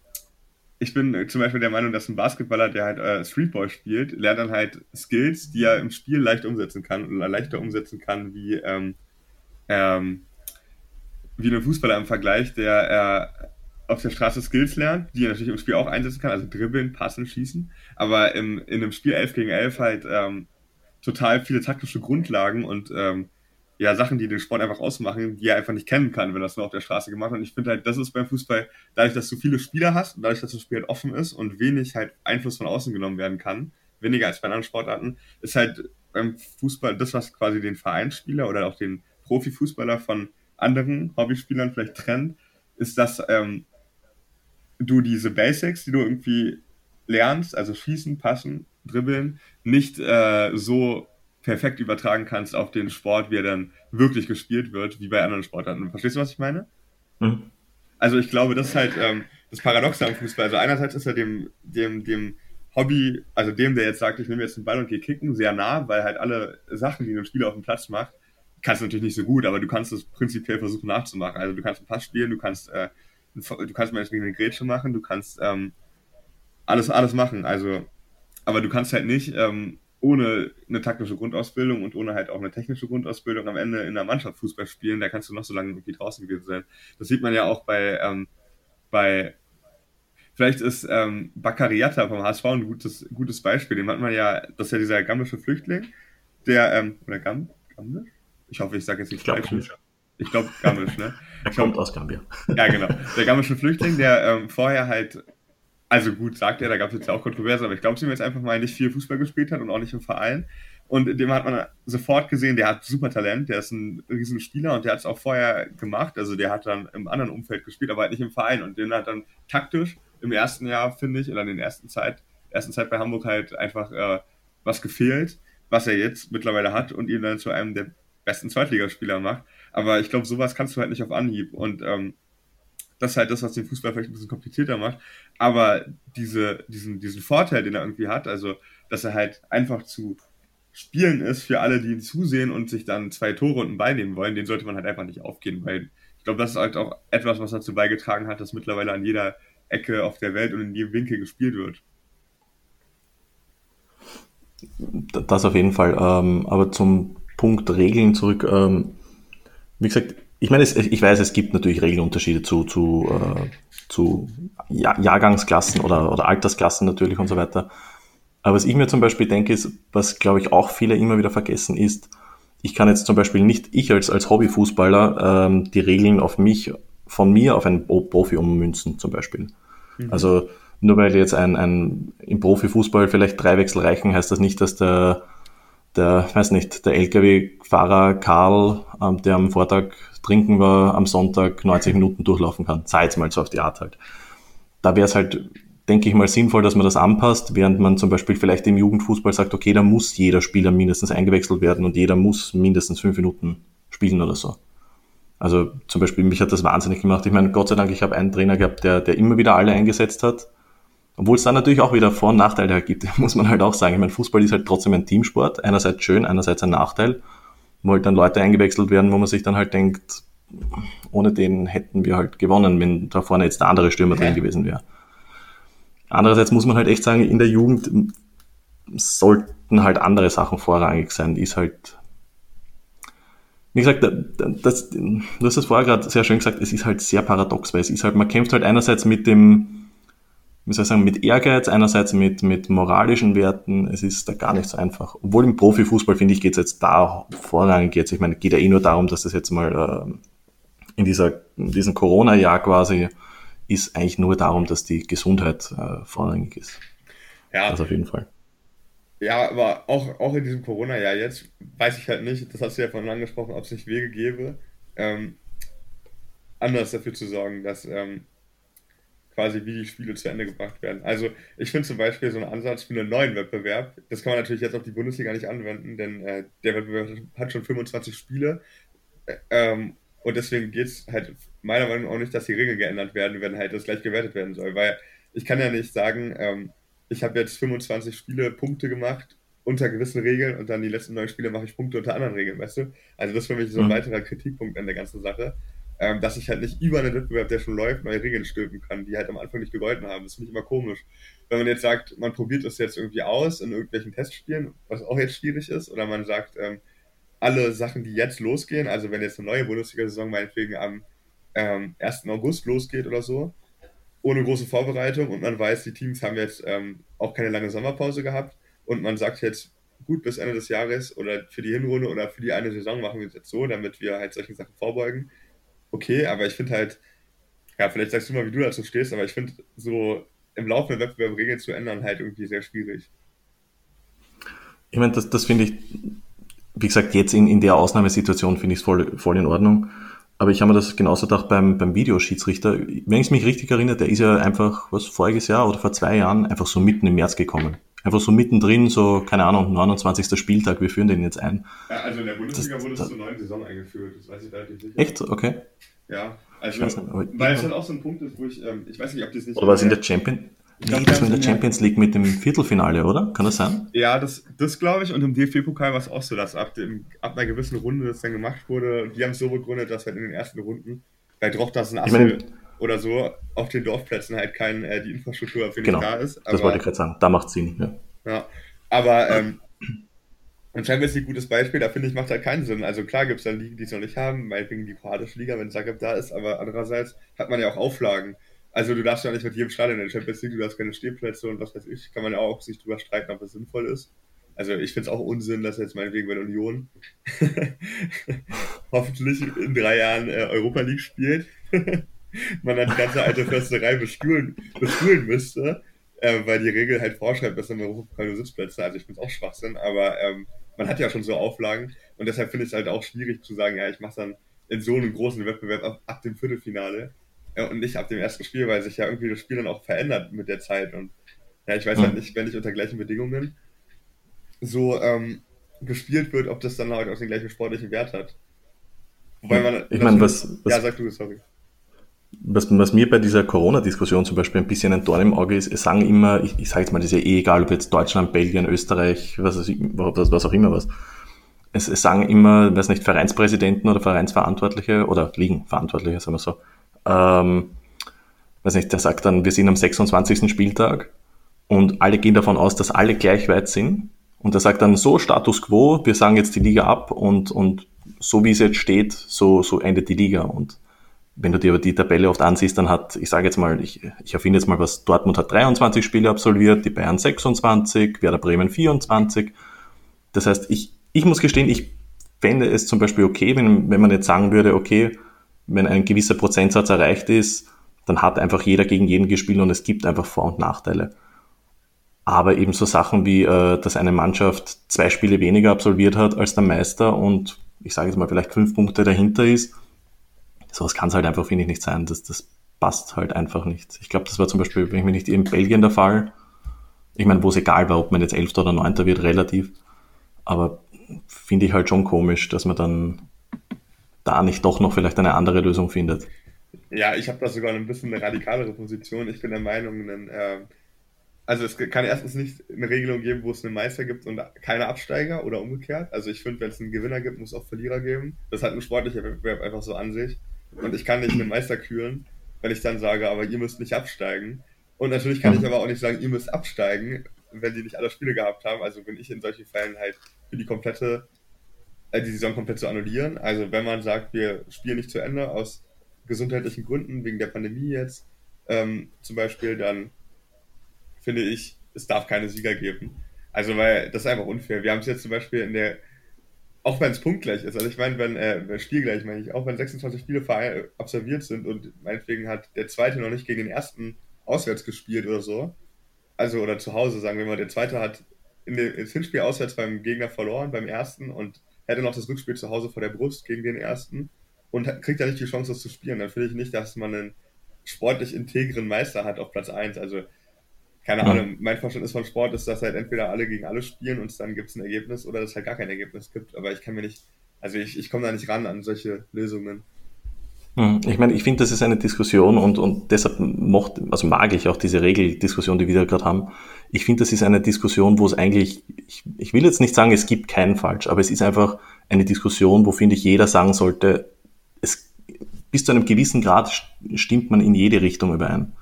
ich bin zum Beispiel der Meinung, dass ein Basketballer, der halt äh, Streetball spielt, lernt dann halt Skills, die er im Spiel leicht umsetzen kann oder leichter umsetzen kann wie, ähm, ähm, wie ein Fußballer im Vergleich, der äh, auf der Straße Skills lernt, die er natürlich im Spiel auch einsetzen kann, also dribbeln, passen, schießen, aber im, in einem Spiel 11 gegen 11 halt ähm, total viele taktische Grundlagen und ähm, ja, Sachen, die den Sport einfach ausmachen, die er einfach nicht kennen kann, wenn er es nur auf der Straße gemacht hat. Und ich finde halt, das ist beim Fußball, dadurch, dass du viele Spieler hast und dadurch, dass das Spiel halt offen ist und wenig halt Einfluss von außen genommen werden kann, weniger als bei anderen Sportarten, ist halt beim Fußball das, was quasi den Vereinsspieler oder auch den Profifußballer von anderen Hobbyspielern vielleicht trennt, ist, dass ähm, du diese Basics, die du irgendwie lernst, also schießen, passen, dribbeln, nicht äh, so perfekt übertragen kannst auf den Sport, wie er dann wirklich gespielt wird, wie bei anderen Sportarten. Verstehst du, was ich meine? Mhm. Also ich glaube, das ist halt ähm, das Paradoxe am Fußball. Also einerseits ist er dem, dem, dem Hobby, also dem, der jetzt sagt, ich nehme jetzt den Ball und gehe kicken, sehr nah, weil halt alle Sachen, die ein Spieler auf dem Platz macht, kannst du natürlich nicht so gut, aber du kannst es prinzipiell versuchen nachzumachen. Also du kannst einen Pass spielen, du kannst, äh, du kannst meinetwegen eine Grätsche machen, du kannst ähm, alles, alles machen. Also, aber du kannst halt nicht ähm, ohne eine taktische Grundausbildung und ohne halt auch eine technische Grundausbildung am Ende in der Mannschaft Fußball spielen, da kannst du noch so lange irgendwie draußen gewesen sein. Das sieht man ja auch bei, ähm, bei vielleicht ist ähm, Baccariata vom HSV ein gutes, gutes Beispiel. Den hat man ja, das ist ja dieser gambische Flüchtling, der, ähm, oder Gam, Gambisch? Ich hoffe, ich sage jetzt nicht falsch. Ich glaube Gambisch, ne? er kommt aus Gambia. Ja, genau. Der gambische Flüchtling, der ähm, vorher halt also gut, sagt er, da gab es jetzt ja auch Kontroverse, aber ich glaube, sie jetzt einfach mal nicht viel Fußball gespielt hat und auch nicht im Verein. Und dem hat man sofort gesehen, der hat super Talent, der ist ein riesen Spieler und der hat es auch vorher gemacht. Also der hat dann im anderen Umfeld gespielt, aber halt nicht im Verein. Und den hat dann taktisch im ersten Jahr, finde ich, oder in der ersten Zeit, ersten Zeit bei Hamburg halt einfach äh, was gefehlt, was er jetzt mittlerweile hat und ihn dann zu einem der besten Zweitligaspieler macht. Aber ich glaube, sowas kannst du halt nicht auf Anhieb. Und ähm, das ist halt das, was den Fußball vielleicht ein bisschen komplizierter macht. Aber diese, diesen, diesen Vorteil, den er irgendwie hat, also dass er halt einfach zu spielen ist für alle, die ihn zusehen und sich dann zwei Torrunden beinehmen wollen, den sollte man halt einfach nicht aufgehen, weil ich glaube, das ist halt auch etwas, was dazu beigetragen hat, dass mittlerweile an jeder Ecke auf der Welt und in jedem Winkel gespielt wird. Das auf jeden Fall. Ähm, aber zum Punkt Regeln zurück. Ähm, wie gesagt, ich meine, es, ich weiß, es gibt natürlich Regelunterschiede zu, zu, äh, zu Jahrgangsklassen oder, oder Altersklassen natürlich und so weiter. Aber was ich mir zum Beispiel denke, ist, was glaube ich auch viele immer wieder vergessen, ist, ich kann jetzt zum Beispiel nicht, ich als, als Hobbyfußballer, ähm, die Regeln auf mich, von mir auf einen Profi ummünzen zum Beispiel. Mhm. Also nur weil jetzt ein, ein im Profifußball vielleicht drei Wechsel reichen, heißt das nicht, dass der, der, weiß nicht, der LKW-Fahrer Karl, ähm, der am Vortag trinken wir am Sonntag 90 Minuten durchlaufen kann. Sei jetzt mal so auf die Art halt. Da wäre es halt, denke ich mal, sinnvoll, dass man das anpasst, während man zum Beispiel vielleicht im Jugendfußball sagt, okay, da muss jeder Spieler mindestens eingewechselt werden und jeder muss mindestens fünf Minuten spielen oder so. Also zum Beispiel, mich hat das wahnsinnig gemacht. Ich meine, Gott sei Dank, ich habe einen Trainer gehabt, der, der immer wieder alle eingesetzt hat. Obwohl es dann natürlich auch wieder Vor- und Nachteile gibt, muss man halt auch sagen. Ich meine, Fußball ist halt trotzdem ein Teamsport. Einerseits schön, einerseits ein Nachteil wo halt dann Leute eingewechselt werden, wo man sich dann halt denkt, ohne den hätten wir halt gewonnen, wenn da vorne jetzt der andere Stürmer drin gewesen wäre. Andererseits muss man halt echt sagen, in der Jugend sollten halt andere Sachen vorrangig sein. Die ist halt, wie gesagt, das, du hast das vorher gerade sehr schön gesagt, es ist halt sehr paradox, weil es ist halt, man kämpft halt einerseits mit dem, wie soll ich sagen, mit Ehrgeiz, einerseits mit, mit moralischen Werten. Es ist da gar nicht so einfach. Obwohl im Profifußball, finde ich, geht es jetzt da vorrangig jetzt. Ich meine, es geht ja eh nur darum, dass das jetzt mal äh, in, dieser, in diesem Corona-Jahr quasi ist eigentlich nur darum, dass die Gesundheit äh, vorrangig ist. Ja. Das auf jeden Fall. Ja, aber auch, auch in diesem Corona-Jahr jetzt weiß ich halt nicht, das hast du ja vorhin angesprochen, ob es nicht Wege gäbe, ähm, anders dafür zu sorgen, dass ähm, quasi, wie die Spiele zu Ende gebracht werden. Also ich finde zum Beispiel so einen Ansatz für einen neuen Wettbewerb, das kann man natürlich jetzt auf die Bundesliga nicht anwenden, denn äh, der Wettbewerb hat schon 25 Spiele äh, ähm, und deswegen geht es halt meiner Meinung nach auch nicht, dass die Regeln geändert werden, wenn halt das gleich gewertet werden soll, weil ich kann ja nicht sagen, ähm, ich habe jetzt 25 Spiele Punkte gemacht unter gewissen Regeln und dann die letzten neun Spiele mache ich Punkte unter anderen Regeln, weißt du? Also das ist für mich so ein mhm. weiterer Kritikpunkt an der ganzen Sache ähm, dass ich halt nicht über einen Wettbewerb, der schon läuft, neue Regeln stülpen kann, die halt am Anfang nicht gegolten haben. Das finde ich immer komisch. Wenn man jetzt sagt, man probiert das jetzt irgendwie aus in irgendwelchen Testspielen, was auch jetzt schwierig ist, oder man sagt, ähm, alle Sachen, die jetzt losgehen, also wenn jetzt eine neue Bundesliga-Saison meinetwegen am ähm, 1. August losgeht oder so, ohne große Vorbereitung und man weiß, die Teams haben jetzt ähm, auch keine lange Sommerpause gehabt und man sagt jetzt, gut, bis Ende des Jahres oder für die Hinrunde oder für die eine Saison machen wir es jetzt so, damit wir halt solchen Sachen vorbeugen. Okay, aber ich finde halt, ja, vielleicht sagst du mal, wie du dazu stehst, aber ich finde so im laufenden Wettbewerb Regeln zu ändern halt irgendwie sehr schwierig. Ich meine, das, das finde ich, wie gesagt, jetzt in, in der Ausnahmesituation finde ich es voll, voll in Ordnung. Aber ich habe mir das genauso gedacht beim, beim Videoschiedsrichter. Wenn ich mich richtig erinnere, der ist ja einfach, was, voriges Jahr oder vor zwei Jahren einfach so mitten im März gekommen. Einfach so mittendrin, so, keine Ahnung, 29. Spieltag, wir führen den jetzt ein. Ja, also in der Bundesliga das, wurde es zur neuen Saison eingeführt, das weiß ich relativ sicher. Echt? Okay. Ja, also, nicht, weil es halt auch so ein Punkt ist, wo ich, ähm, ich weiß nicht, ob das nicht. Oder war es in der Champions ich glaube, das in der Champions League mit dem Viertelfinale, oder? Kann das sein? Ja, das, das glaube ich. Und im DFB-Pokal war es auch so, dass ab, dem, ab einer gewissen Runde das dann gemacht wurde. Und die haben es so begründet, dass halt in den ersten Runden bei Drochtas ein Assel oder so auf den Dorfplätzen halt kein, äh, die Infrastruktur für genau, da ist. Aber, das wollte ich gerade sagen. Da macht Sinn. Ja, ja aber ähm, und Champions League gutes Beispiel, da finde ich, macht halt keinen Sinn. Also klar gibt es da Ligen, die es noch nicht haben, meinetwegen die kroatische Liga, wenn Zagreb da ist, aber andererseits hat man ja auch Auflagen. Also du darfst ja nicht mit jedem Stadion in der Champions League, du hast keine Stehplätze und was weiß ich, kann man ja auch sich drüber streiten, ob das sinnvoll ist. Also ich finde es auch Unsinn, dass jetzt meinetwegen bei der Union hoffentlich in drei Jahren äh, Europa League spielt. man dann die ganze alte Försterei bestuhlen, bestuhlen müsste, äh, weil die Regel halt vorschreibt, dass Europa keine Sitzplätze. Also ich finde es auch Schwachsinn, aber ähm, man hat ja schon so Auflagen und deshalb finde ich es halt auch schwierig zu sagen, ja, ich mache dann in so einem großen Wettbewerb ab, ab dem Viertelfinale ja, und nicht ab dem ersten Spiel, weil sich ja irgendwie das Spiel dann auch verändert mit der Zeit. Und ja, ich weiß halt nicht, wenn ich unter gleichen Bedingungen so ähm, gespielt wird, ob das dann halt auch den gleichen sportlichen Wert hat. Wobei man. Ich meine, was, was. Ja, sag du, sorry. Was, was mir bei dieser Corona-Diskussion zum Beispiel ein bisschen ein Dorn im Auge ist, es sagen immer, ich, ich sage jetzt mal, das ist ja eh egal, ob jetzt Deutschland, Belgien, Österreich, was, was, was auch immer was. Es, es sagen immer, weiß nicht, Vereinspräsidenten oder Vereinsverantwortliche oder Ligenverantwortliche, sagen wir so, ähm, weiß nicht, der sagt dann, wir sind am 26. Spieltag und alle gehen davon aus, dass alle gleich weit sind. Und er sagt dann so, Status quo, wir sagen jetzt die Liga ab und, und so wie es jetzt steht, so, so endet die Liga. Und wenn du dir aber die Tabelle oft ansiehst, dann hat, ich sage jetzt mal, ich, ich erfinde jetzt mal was, Dortmund hat 23 Spiele absolviert, die Bayern 26, Werder Bremen 24. Das heißt, ich, ich muss gestehen, ich fände es zum Beispiel okay, wenn, wenn man jetzt sagen würde, okay, wenn ein gewisser Prozentsatz erreicht ist, dann hat einfach jeder gegen jeden gespielt und es gibt einfach Vor- und Nachteile. Aber eben so Sachen wie, äh, dass eine Mannschaft zwei Spiele weniger absolviert hat als der Meister und ich sage jetzt mal vielleicht fünf Punkte dahinter ist, sowas kann es halt einfach, finde ich, nicht sein. Das, das passt halt einfach nicht. Ich glaube, das war zum Beispiel, wenn ich mich nicht in Belgien der Fall. Ich meine, wo es egal war, ob man jetzt Elfter oder Neunter wird, relativ. Aber finde ich halt schon komisch, dass man dann da nicht doch noch vielleicht eine andere Lösung findet. Ja, ich habe da sogar ein bisschen eine radikalere Position. Ich bin der Meinung, denn, äh, also es kann erstens nicht eine Regelung geben, wo es einen Meister gibt und keine Absteiger oder umgekehrt. Also ich finde, wenn es einen Gewinner gibt, muss es auch Verlierer geben. Das hat ein sportlicher Wettbewerb einfach so an sich. Und ich kann nicht einen Meister küren, wenn ich dann sage, aber ihr müsst nicht absteigen. Und natürlich kann ich aber auch nicht sagen, ihr müsst absteigen, wenn die nicht alle Spiele gehabt haben. Also bin ich in solchen Fällen halt für die komplette äh, die Saison komplett zu annullieren. Also wenn man sagt, wir spielen nicht zu Ende aus gesundheitlichen Gründen, wegen der Pandemie jetzt ähm, zum Beispiel, dann finde ich, es darf keine Sieger geben. Also weil das ist einfach unfair. Wir haben es jetzt zum Beispiel in der, auch wenn es punktgleich ist, also ich meine, wenn, äh, spielgleich meine ich, auch wenn 26 Spiele absolviert sind und meinetwegen hat der zweite noch nicht gegen den ersten auswärts gespielt oder so, also oder zu Hause sagen wir mal, der zweite hat in dem, ins Hinspiel auswärts beim Gegner verloren, beim ersten und hätte noch das Rückspiel zu Hause vor der Brust gegen den ersten und kriegt ja nicht die Chance, das zu spielen. Dann finde ich nicht, dass man einen sportlich integren Meister hat auf Platz 1. Also, keine. Ahnung, mein Verständnis von Sport ist, dass halt entweder alle gegen alle spielen und dann gibt es ein Ergebnis oder dass es halt gar kein Ergebnis gibt. Aber ich kann mir nicht, also ich, ich komme da nicht ran an solche Lösungen. Hm, ich meine, ich finde, das ist eine Diskussion und, und deshalb mocht, also mag ich auch diese Regeldiskussion, die wir da gerade haben. Ich finde, das ist eine Diskussion, wo es eigentlich, ich, ich will jetzt nicht sagen, es gibt keinen falsch, aber es ist einfach eine Diskussion, wo, finde ich, jeder sagen sollte, es, bis zu einem gewissen Grad stimmt man in jede Richtung überein.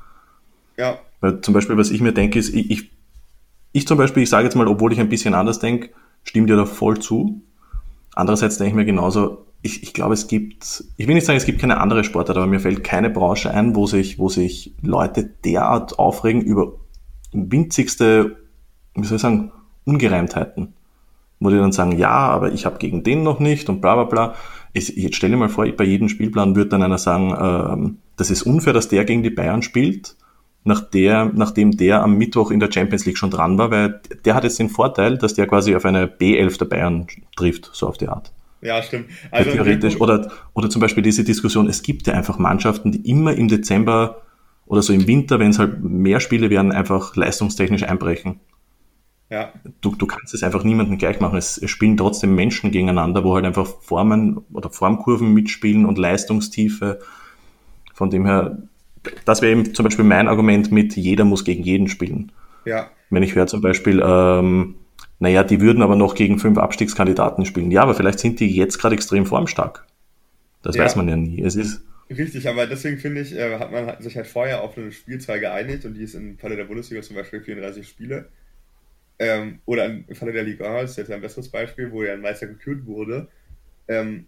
Ja. Weil zum Beispiel, was ich mir denke, ist, ich, ich, ich zum Beispiel, ich sage jetzt mal, obwohl ich ein bisschen anders denke, stimmt dir da voll zu. Andererseits denke ich mir genauso, ich, ich glaube, es gibt, ich will nicht sagen, es gibt keine andere Sportart, aber mir fällt keine Branche ein, wo sich, wo sich Leute derart aufregen über winzigste, wie soll ich sagen, Ungereimtheiten. wo die dann sagen, ja, aber ich habe gegen den noch nicht und bla bla bla. Ich, jetzt stell dir mal vor, bei jedem Spielplan wird dann einer sagen, ähm, das ist unfair, dass der gegen die Bayern spielt, nach der, nachdem der am Mittwoch in der Champions League schon dran war, weil der hat jetzt den Vorteil, dass der quasi auf eine B11 der Bayern trifft, so auf die Art. Ja, stimmt. Also theoretisch, oder, oder zum Beispiel diese Diskussion, es gibt ja einfach Mannschaften, die immer im Dezember oder so im Winter, wenn es halt mehr Spiele werden, einfach leistungstechnisch einbrechen. Ja. Du, du kannst es einfach niemandem gleich machen. Es, es spielen trotzdem Menschen gegeneinander, wo halt einfach Formen oder Formkurven mitspielen und Leistungstiefe. Von dem her, das wäre eben zum Beispiel mein Argument mit, jeder muss gegen jeden spielen. Ja. Wenn ich höre zum Beispiel, ähm, naja, die würden aber noch gegen fünf Abstiegskandidaten spielen. Ja, aber vielleicht sind die jetzt gerade extrem formstark. Das ja. weiß man ja nie. Es ist. Richtig, aber deswegen finde ich, äh, hat man sich halt vorher auf eine Spielzahl geeinigt und die ist im Falle der Bundesliga zum Beispiel 34 Spiele. Ähm, oder im Falle der Liga, das ist jetzt ein besseres Beispiel, wo ja ein Meister gekürt wurde. Ähm,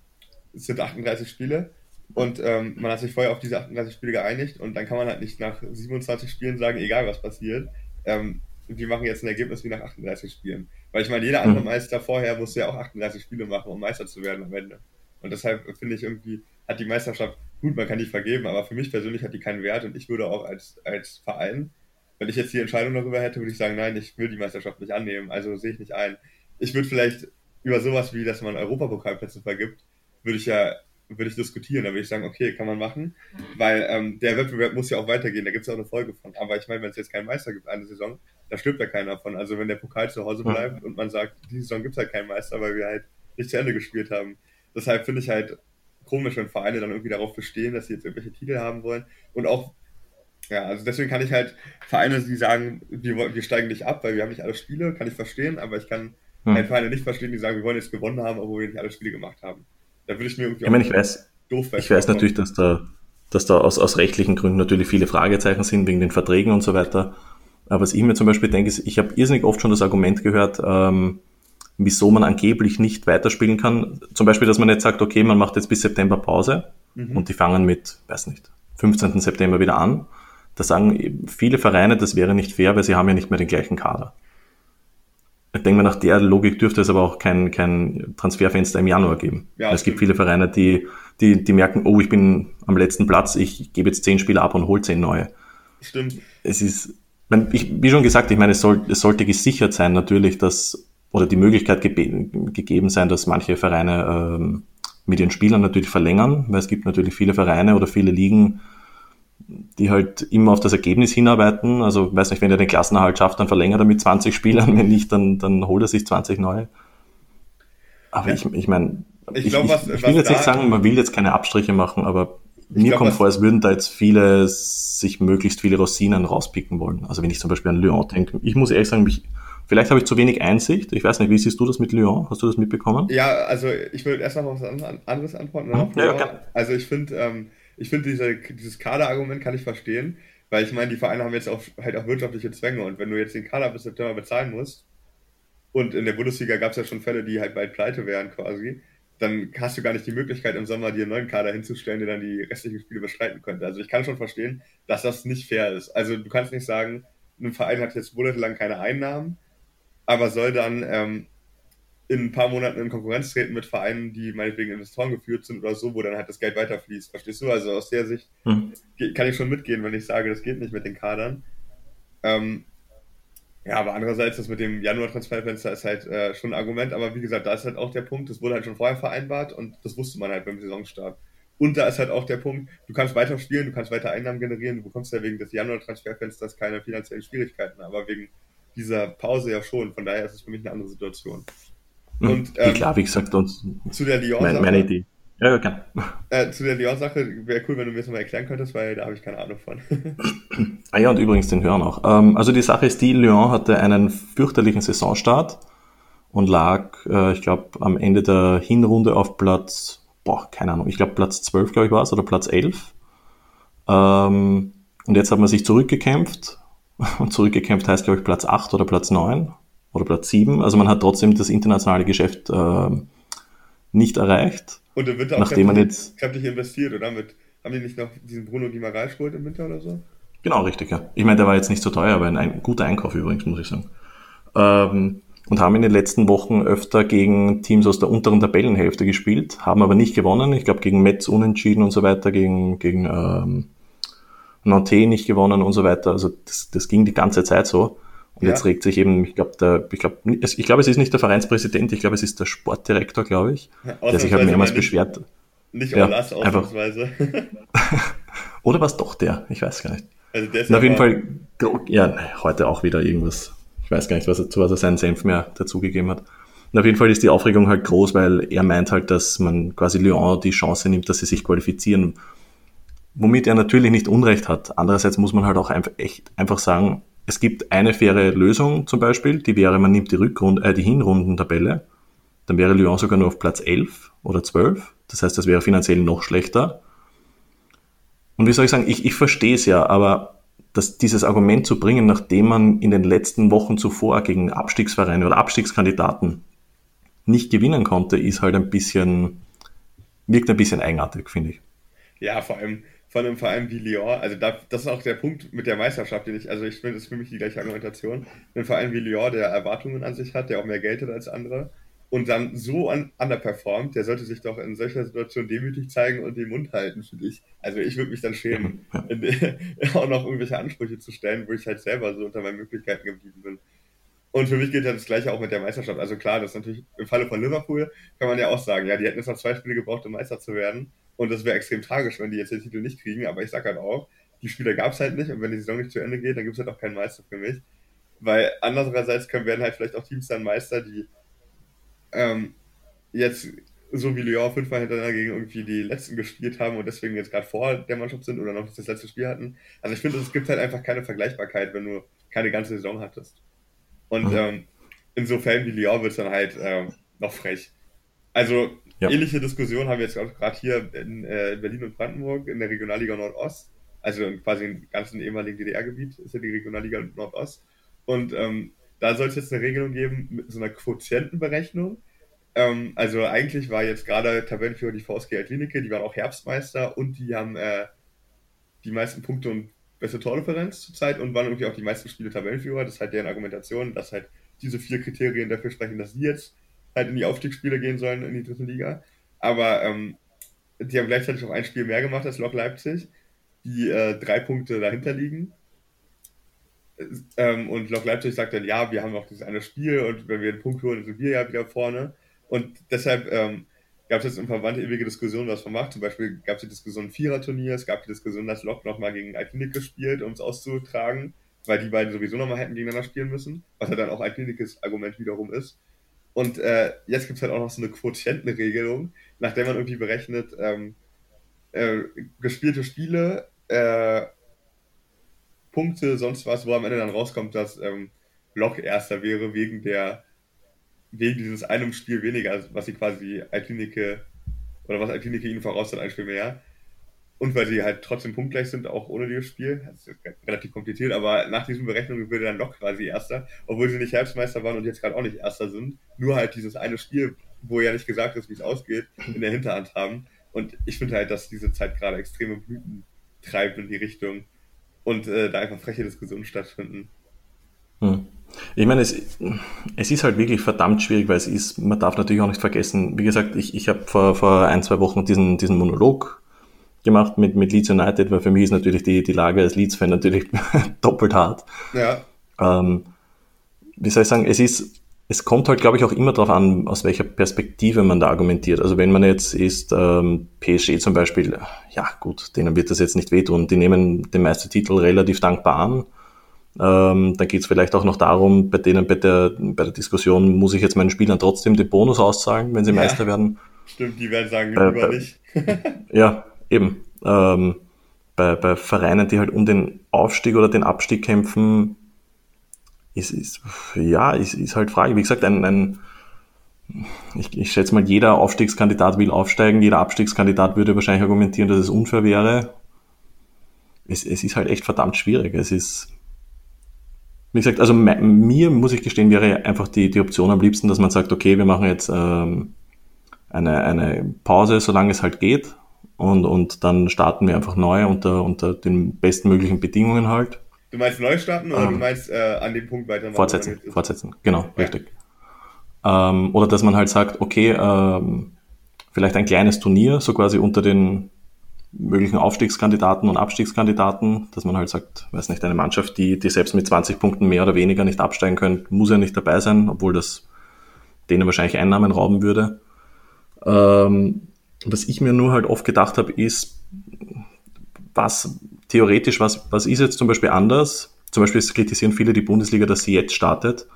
es sind 38 Spiele und ähm, man hat sich vorher auf diese 38 Spiele geeinigt und dann kann man halt nicht nach 27 Spielen sagen, egal was passiert, ähm, wir machen jetzt ein Ergebnis wie nach 38 Spielen. Weil ich meine, jeder andere mhm. Meister vorher musste ja auch 38 Spiele machen, um Meister zu werden am Ende. Und deshalb finde ich irgendwie, hat die Meisterschaft, gut, man kann die vergeben, aber für mich persönlich hat die keinen Wert und ich würde auch als, als Verein, wenn ich jetzt die Entscheidung darüber hätte, würde ich sagen, nein, ich will die Meisterschaft nicht annehmen, also sehe ich nicht ein. Ich würde vielleicht über sowas wie, dass man Europapokalplätze vergibt, würde ich ja würde ich diskutieren. Da würde ich sagen, okay, kann man machen, weil ähm, der Wettbewerb muss ja auch weitergehen. Da gibt es ja auch eine Folge von. Aber ich meine, wenn es jetzt keinen Meister gibt eine Saison, da stirbt ja keiner von. Also wenn der Pokal zu Hause bleibt und man sagt, diese Saison gibt es halt keinen Meister, weil wir halt nicht zu Ende gespielt haben. Deshalb finde ich halt komisch, wenn Vereine dann irgendwie darauf bestehen, dass sie jetzt irgendwelche Titel haben wollen. Und auch, ja, also deswegen kann ich halt Vereine, die sagen, wir, wir steigen nicht ab, weil wir haben nicht alle Spiele, kann ich verstehen, aber ich kann hm. halt Vereine nicht verstehen, die sagen, wir wollen jetzt gewonnen haben, obwohl wir nicht alle Spiele gemacht haben. Da würde ich mir irgendwie ich meine, ich weiß, doof Ich weiß natürlich, dass da, dass da aus, aus rechtlichen Gründen natürlich viele Fragezeichen sind, wegen den Verträgen und so weiter. Aber was ich mir zum Beispiel denke, ist, ich habe irrsinnig oft schon das Argument gehört, ähm, wieso man angeblich nicht weiterspielen kann. Zum Beispiel, dass man jetzt sagt, okay, man macht jetzt bis September Pause mhm. und die fangen mit, weiß nicht, 15. September wieder an. Da sagen viele Vereine, das wäre nicht fair, weil sie haben ja nicht mehr den gleichen Kader. Ich denke mal, nach der Logik dürfte es aber auch kein, kein Transferfenster im Januar geben. Ja, es gibt viele Vereine, die, die, die merken, oh, ich bin am letzten Platz, ich gebe jetzt zehn Spieler ab und hole zehn neue. Stimmt. Es ist, ich, wie schon gesagt, ich meine, es, soll, es sollte gesichert sein natürlich, dass, oder die Möglichkeit ge gegeben sein, dass manche Vereine ähm, mit ihren Spielern natürlich verlängern, weil es gibt natürlich viele Vereine oder viele Ligen, die halt immer auf das Ergebnis hinarbeiten. Also, weiß nicht, wenn er den Klassenerhalt schafft, dann verlängert er mit 20 Spielern, wenn nicht, dann, dann holt er sich 20 neue. Aber ja. ich, ich meine, ich, ich, glaub, was, ich, ich will jetzt nicht sagen, man will jetzt keine Abstriche machen, aber mir glaub, kommt vor, als würden da jetzt viele sich möglichst viele Rosinen rauspicken wollen. Also wenn ich zum Beispiel an Lyon denke, ich muss ehrlich sagen, mich, vielleicht habe ich zu wenig Einsicht. Ich weiß nicht, wie siehst du das mit Lyon? Hast du das mitbekommen? Ja, also ich würde erst noch was anderes antworten. Mhm. Ja, ja, also ich finde, ähm, ich finde diese, dieses Kaderargument kann ich verstehen, weil ich meine, die Vereine haben jetzt auch halt auch wirtschaftliche Zwänge und wenn du jetzt den Kader bis September bezahlen musst und in der Bundesliga gab es ja schon Fälle, die halt bald pleite wären quasi, dann hast du gar nicht die Möglichkeit, im Sommer dir einen neuen Kader hinzustellen, der dann die restlichen Spiele bestreiten könnte. Also ich kann schon verstehen, dass das nicht fair ist. Also du kannst nicht sagen, ein Verein hat jetzt monatelang keine Einnahmen, aber soll dann ähm, in ein paar Monaten in Konkurrenz treten mit Vereinen, die meinetwegen Investoren geführt sind oder so, wo dann halt das Geld weiterfließt. Verstehst du? Also aus der Sicht hm. kann ich schon mitgehen, wenn ich sage, das geht nicht mit den Kadern. Ähm, ja, aber andererseits, das mit dem Januar-Transferfenster ist halt äh, schon ein Argument. Aber wie gesagt, da ist halt auch der Punkt, das wurde halt schon vorher vereinbart und das wusste man halt beim Saisonstart. Und da ist halt auch der Punkt, du kannst weiter spielen, du kannst weiter Einnahmen generieren, du bekommst ja wegen des Januar-Transferfensters keine finanziellen Schwierigkeiten, aber wegen dieser Pause ja schon. Von daher ist es für mich eine andere Situation. Und, ähm, klar, wie gesagt, uns zu der Lyon meine, meine Idee. Ja, okay. Äh, zu der Lyon-Sache wäre cool, wenn du mir das mal erklären könntest, weil da habe ich keine Ahnung von. ah ja, und übrigens den Hören auch. Ähm, also die Sache ist die, Lyon hatte einen fürchterlichen Saisonstart und lag, äh, ich glaube, am Ende der Hinrunde auf Platz, boah, keine Ahnung, ich glaube Platz 12, glaube ich, war es, oder Platz 11. Ähm, und jetzt hat man sich zurückgekämpft. Und zurückgekämpft heißt, glaube ich, Platz 8 oder Platz 9 oder Platz 7. Also man hat trotzdem das internationale Geschäft äh, nicht erreicht. Und im Winter auch nachdem man jetzt kräftig investiert, oder? Mit, haben die nicht noch diesen Bruno Guimaraes geholt im Winter oder so? Genau, richtig, ja. Ich meine, der war jetzt nicht so teuer, aber ein, ein guter Einkauf übrigens, muss ich sagen. Ähm, und haben in den letzten Wochen öfter gegen Teams aus der unteren Tabellenhälfte gespielt, haben aber nicht gewonnen. Ich glaube, gegen Metz unentschieden und so weiter, gegen, gegen ähm, Nantes nicht gewonnen und so weiter. Also das, das ging die ganze Zeit so. Und ja. jetzt regt sich eben, ich glaube, der, ich glaube, ich glaube, es ist nicht der Vereinspräsident, ich glaube, es ist der Sportdirektor, glaube ich, ja, der sich halt mehrmals nicht, beschwert. Nicht ja, Olas, ausnahmsweise. Oder war es doch der? Ich weiß gar nicht. Also der ist auf jeden Fall, ja, heute auch wieder irgendwas. Ich weiß gar nicht, was er, zu was er seinen Senf mehr dazugegeben hat. Und auf jeden Fall ist die Aufregung halt groß, weil er meint halt, dass man quasi Lyon die Chance nimmt, dass sie sich qualifizieren. Womit er natürlich nicht Unrecht hat. Andererseits muss man halt auch einfach, echt einfach sagen, es gibt eine faire Lösung zum Beispiel, die wäre, man nimmt die, Rückrunde, äh, die Hinrundentabelle, dann wäre Lyon sogar nur auf Platz 11 oder 12. Das heißt, das wäre finanziell noch schlechter. Und wie soll ich sagen, ich, ich verstehe es ja, aber dass dieses Argument zu bringen, nachdem man in den letzten Wochen zuvor gegen Abstiegsvereine oder Abstiegskandidaten nicht gewinnen konnte, ist halt ein bisschen, wirkt ein bisschen eigenartig, finde ich. Ja, vor allem von einem Verein wie Lyon, also da, das ist auch der Punkt mit der Meisterschaft, den ich, also ich finde, das ist für mich die gleiche Argumentation. Ein Verein wie Lyon, der Erwartungen an sich hat, der auch mehr Geld hat als andere und dann so an, underperformt, der sollte sich doch in solcher Situation demütig zeigen und den Mund halten, finde ich. Also ich würde mich dann schämen, auch noch irgendwelche Ansprüche zu stellen, wo ich halt selber so unter meinen Möglichkeiten geblieben bin. Und für mich gilt ja das Gleiche auch mit der Meisterschaft. Also klar, das ist natürlich im Falle von Liverpool, kann man ja auch sagen, ja, die hätten jetzt noch zwei Spiele gebraucht, um Meister zu werden. Und das wäre extrem tragisch, wenn die jetzt den Titel nicht kriegen. Aber ich sage halt auch, die Spiele gab es halt nicht. Und wenn die Saison nicht zu Ende geht, dann gibt es halt auch keinen Meister für mich. Weil andererseits können, werden halt vielleicht auch Teams dann Meister, die ähm, jetzt so wie Lyon fünfmal hintereinander gegen irgendwie die letzten gespielt haben und deswegen jetzt gerade vor der Mannschaft sind oder noch das letzte Spiel hatten. Also ich finde, es gibt halt einfach keine Vergleichbarkeit, wenn du keine ganze Saison hattest. Und mhm. ähm, in so Fällen wie Lyon wird es dann halt ähm, noch frech. Also ja. Ähnliche Diskussion haben wir jetzt gerade hier in, äh, in, Berlin und Brandenburg in der Regionalliga Nordost, also quasi im ganzen ehemaligen DDR-Gebiet ist ja die Regionalliga Nordost. Und ähm, da soll es jetzt eine Regelung geben mit so einer Quotientenberechnung. Ähm, also eigentlich war jetzt gerade Tabellenführer die VSG Altlinike, die waren auch Herbstmeister und die haben äh, die meisten Punkte und beste Tordifferenz zurzeit und waren irgendwie auch die meisten Spiele Tabellenführer. Das ist halt deren Argumentation, dass halt diese vier Kriterien dafür sprechen, dass sie jetzt halt in die Aufstiegsspiele gehen sollen in die dritte Liga. Aber ähm, die haben gleichzeitig auch ein Spiel mehr gemacht als Lok Leipzig, die äh, drei Punkte dahinter liegen. Ähm, und Lok Leipzig sagt dann, ja, wir haben auch dieses eine Spiel und wenn wir den Punkt holen, sind wir ja wieder vorne. Und deshalb ähm, gab es jetzt im Verband ewige Diskussionen, was man macht. Zum Beispiel gab es die Diskussion Vierer-Turnier, es gab die Diskussion, dass Lok nochmal gegen Alklinik gespielt, um es auszutragen, weil die beiden sowieso nochmal hätten gegeneinander spielen müssen, was ja dann auch Alklinikes Argument wiederum ist. Und äh, jetzt gibt es halt auch noch so eine Quotientenregelung, nach der man irgendwie berechnet, ähm, äh, gespielte Spiele, äh, Punkte, sonst was, wo am Ende dann rauskommt, dass ähm, Lok erster wäre wegen der wegen dieses einem Spiel weniger, was sie quasi Alklinike oder was Alklinike ihnen voraus hat, ein Spiel mehr. Und weil sie halt trotzdem punktgleich sind, auch ohne dieses Spiel. Das ist relativ kompliziert, aber nach diesen Berechnungen würde dann Lok quasi Erster, obwohl sie nicht Herbstmeister waren und jetzt gerade auch nicht Erster sind. Nur halt dieses eine Spiel, wo ja nicht gesagt ist, wie es ausgeht, in der Hinterhand haben. Und ich finde halt, dass diese Zeit gerade extreme Blüten treibt in die Richtung und äh, da einfach freche Diskussionen stattfinden. Hm. Ich meine, es, es ist halt wirklich verdammt schwierig, weil es ist, man darf natürlich auch nicht vergessen, wie gesagt, ich, ich habe vor, vor ein, zwei Wochen diesen, diesen Monolog gemacht mit, mit Leeds United, weil für mich ist natürlich die, die Lage als Leeds-Fan natürlich doppelt hart. Ja. Ähm, wie soll ich sagen, es ist, es kommt halt, glaube ich, auch immer darauf an, aus welcher Perspektive man da argumentiert. Also wenn man jetzt ist, ähm, PSG zum Beispiel, ja gut, denen wird das jetzt nicht wehtun. Die nehmen den Meistertitel relativ dankbar an. Ähm, dann geht es vielleicht auch noch darum, bei denen bei der, bei der Diskussion, muss ich jetzt meinen Spielern trotzdem den Bonus auszahlen, wenn sie ja, Meister werden. Stimmt, die werden sagen, äh, lieber nicht. ja, eben. Ähm, bei, bei Vereinen, die halt um den Aufstieg oder den Abstieg kämpfen, ist, ist ja, ist, ist halt Frage. Wie gesagt, ein, ein ich, ich schätze mal, jeder Aufstiegskandidat will aufsteigen, jeder Abstiegskandidat würde wahrscheinlich argumentieren, dass es unfair wäre. Es, es ist halt echt verdammt schwierig. Es ist, wie gesagt, also mir muss ich gestehen, wäre einfach die, die Option am liebsten, dass man sagt, okay, wir machen jetzt ähm, eine, eine Pause, solange es halt geht. Und, und dann starten wir einfach neu unter, unter den bestmöglichen Bedingungen halt. Du meinst neu starten oder ähm, du meinst äh, an dem Punkt weitermachen? Fortsetzen, fortsetzen, genau, ja. richtig. Ähm, oder dass man halt sagt, okay, ähm, vielleicht ein kleines Turnier, so quasi unter den möglichen Aufstiegskandidaten und Abstiegskandidaten, dass man halt sagt, weiß nicht, eine Mannschaft, die, die selbst mit 20 Punkten mehr oder weniger nicht absteigen können, muss ja nicht dabei sein, obwohl das denen wahrscheinlich Einnahmen rauben würde. Ähm, was ich mir nur halt oft gedacht habe, ist, was theoretisch, was, was ist jetzt zum Beispiel anders? Zum Beispiel kritisieren viele die Bundesliga, dass sie jetzt startet.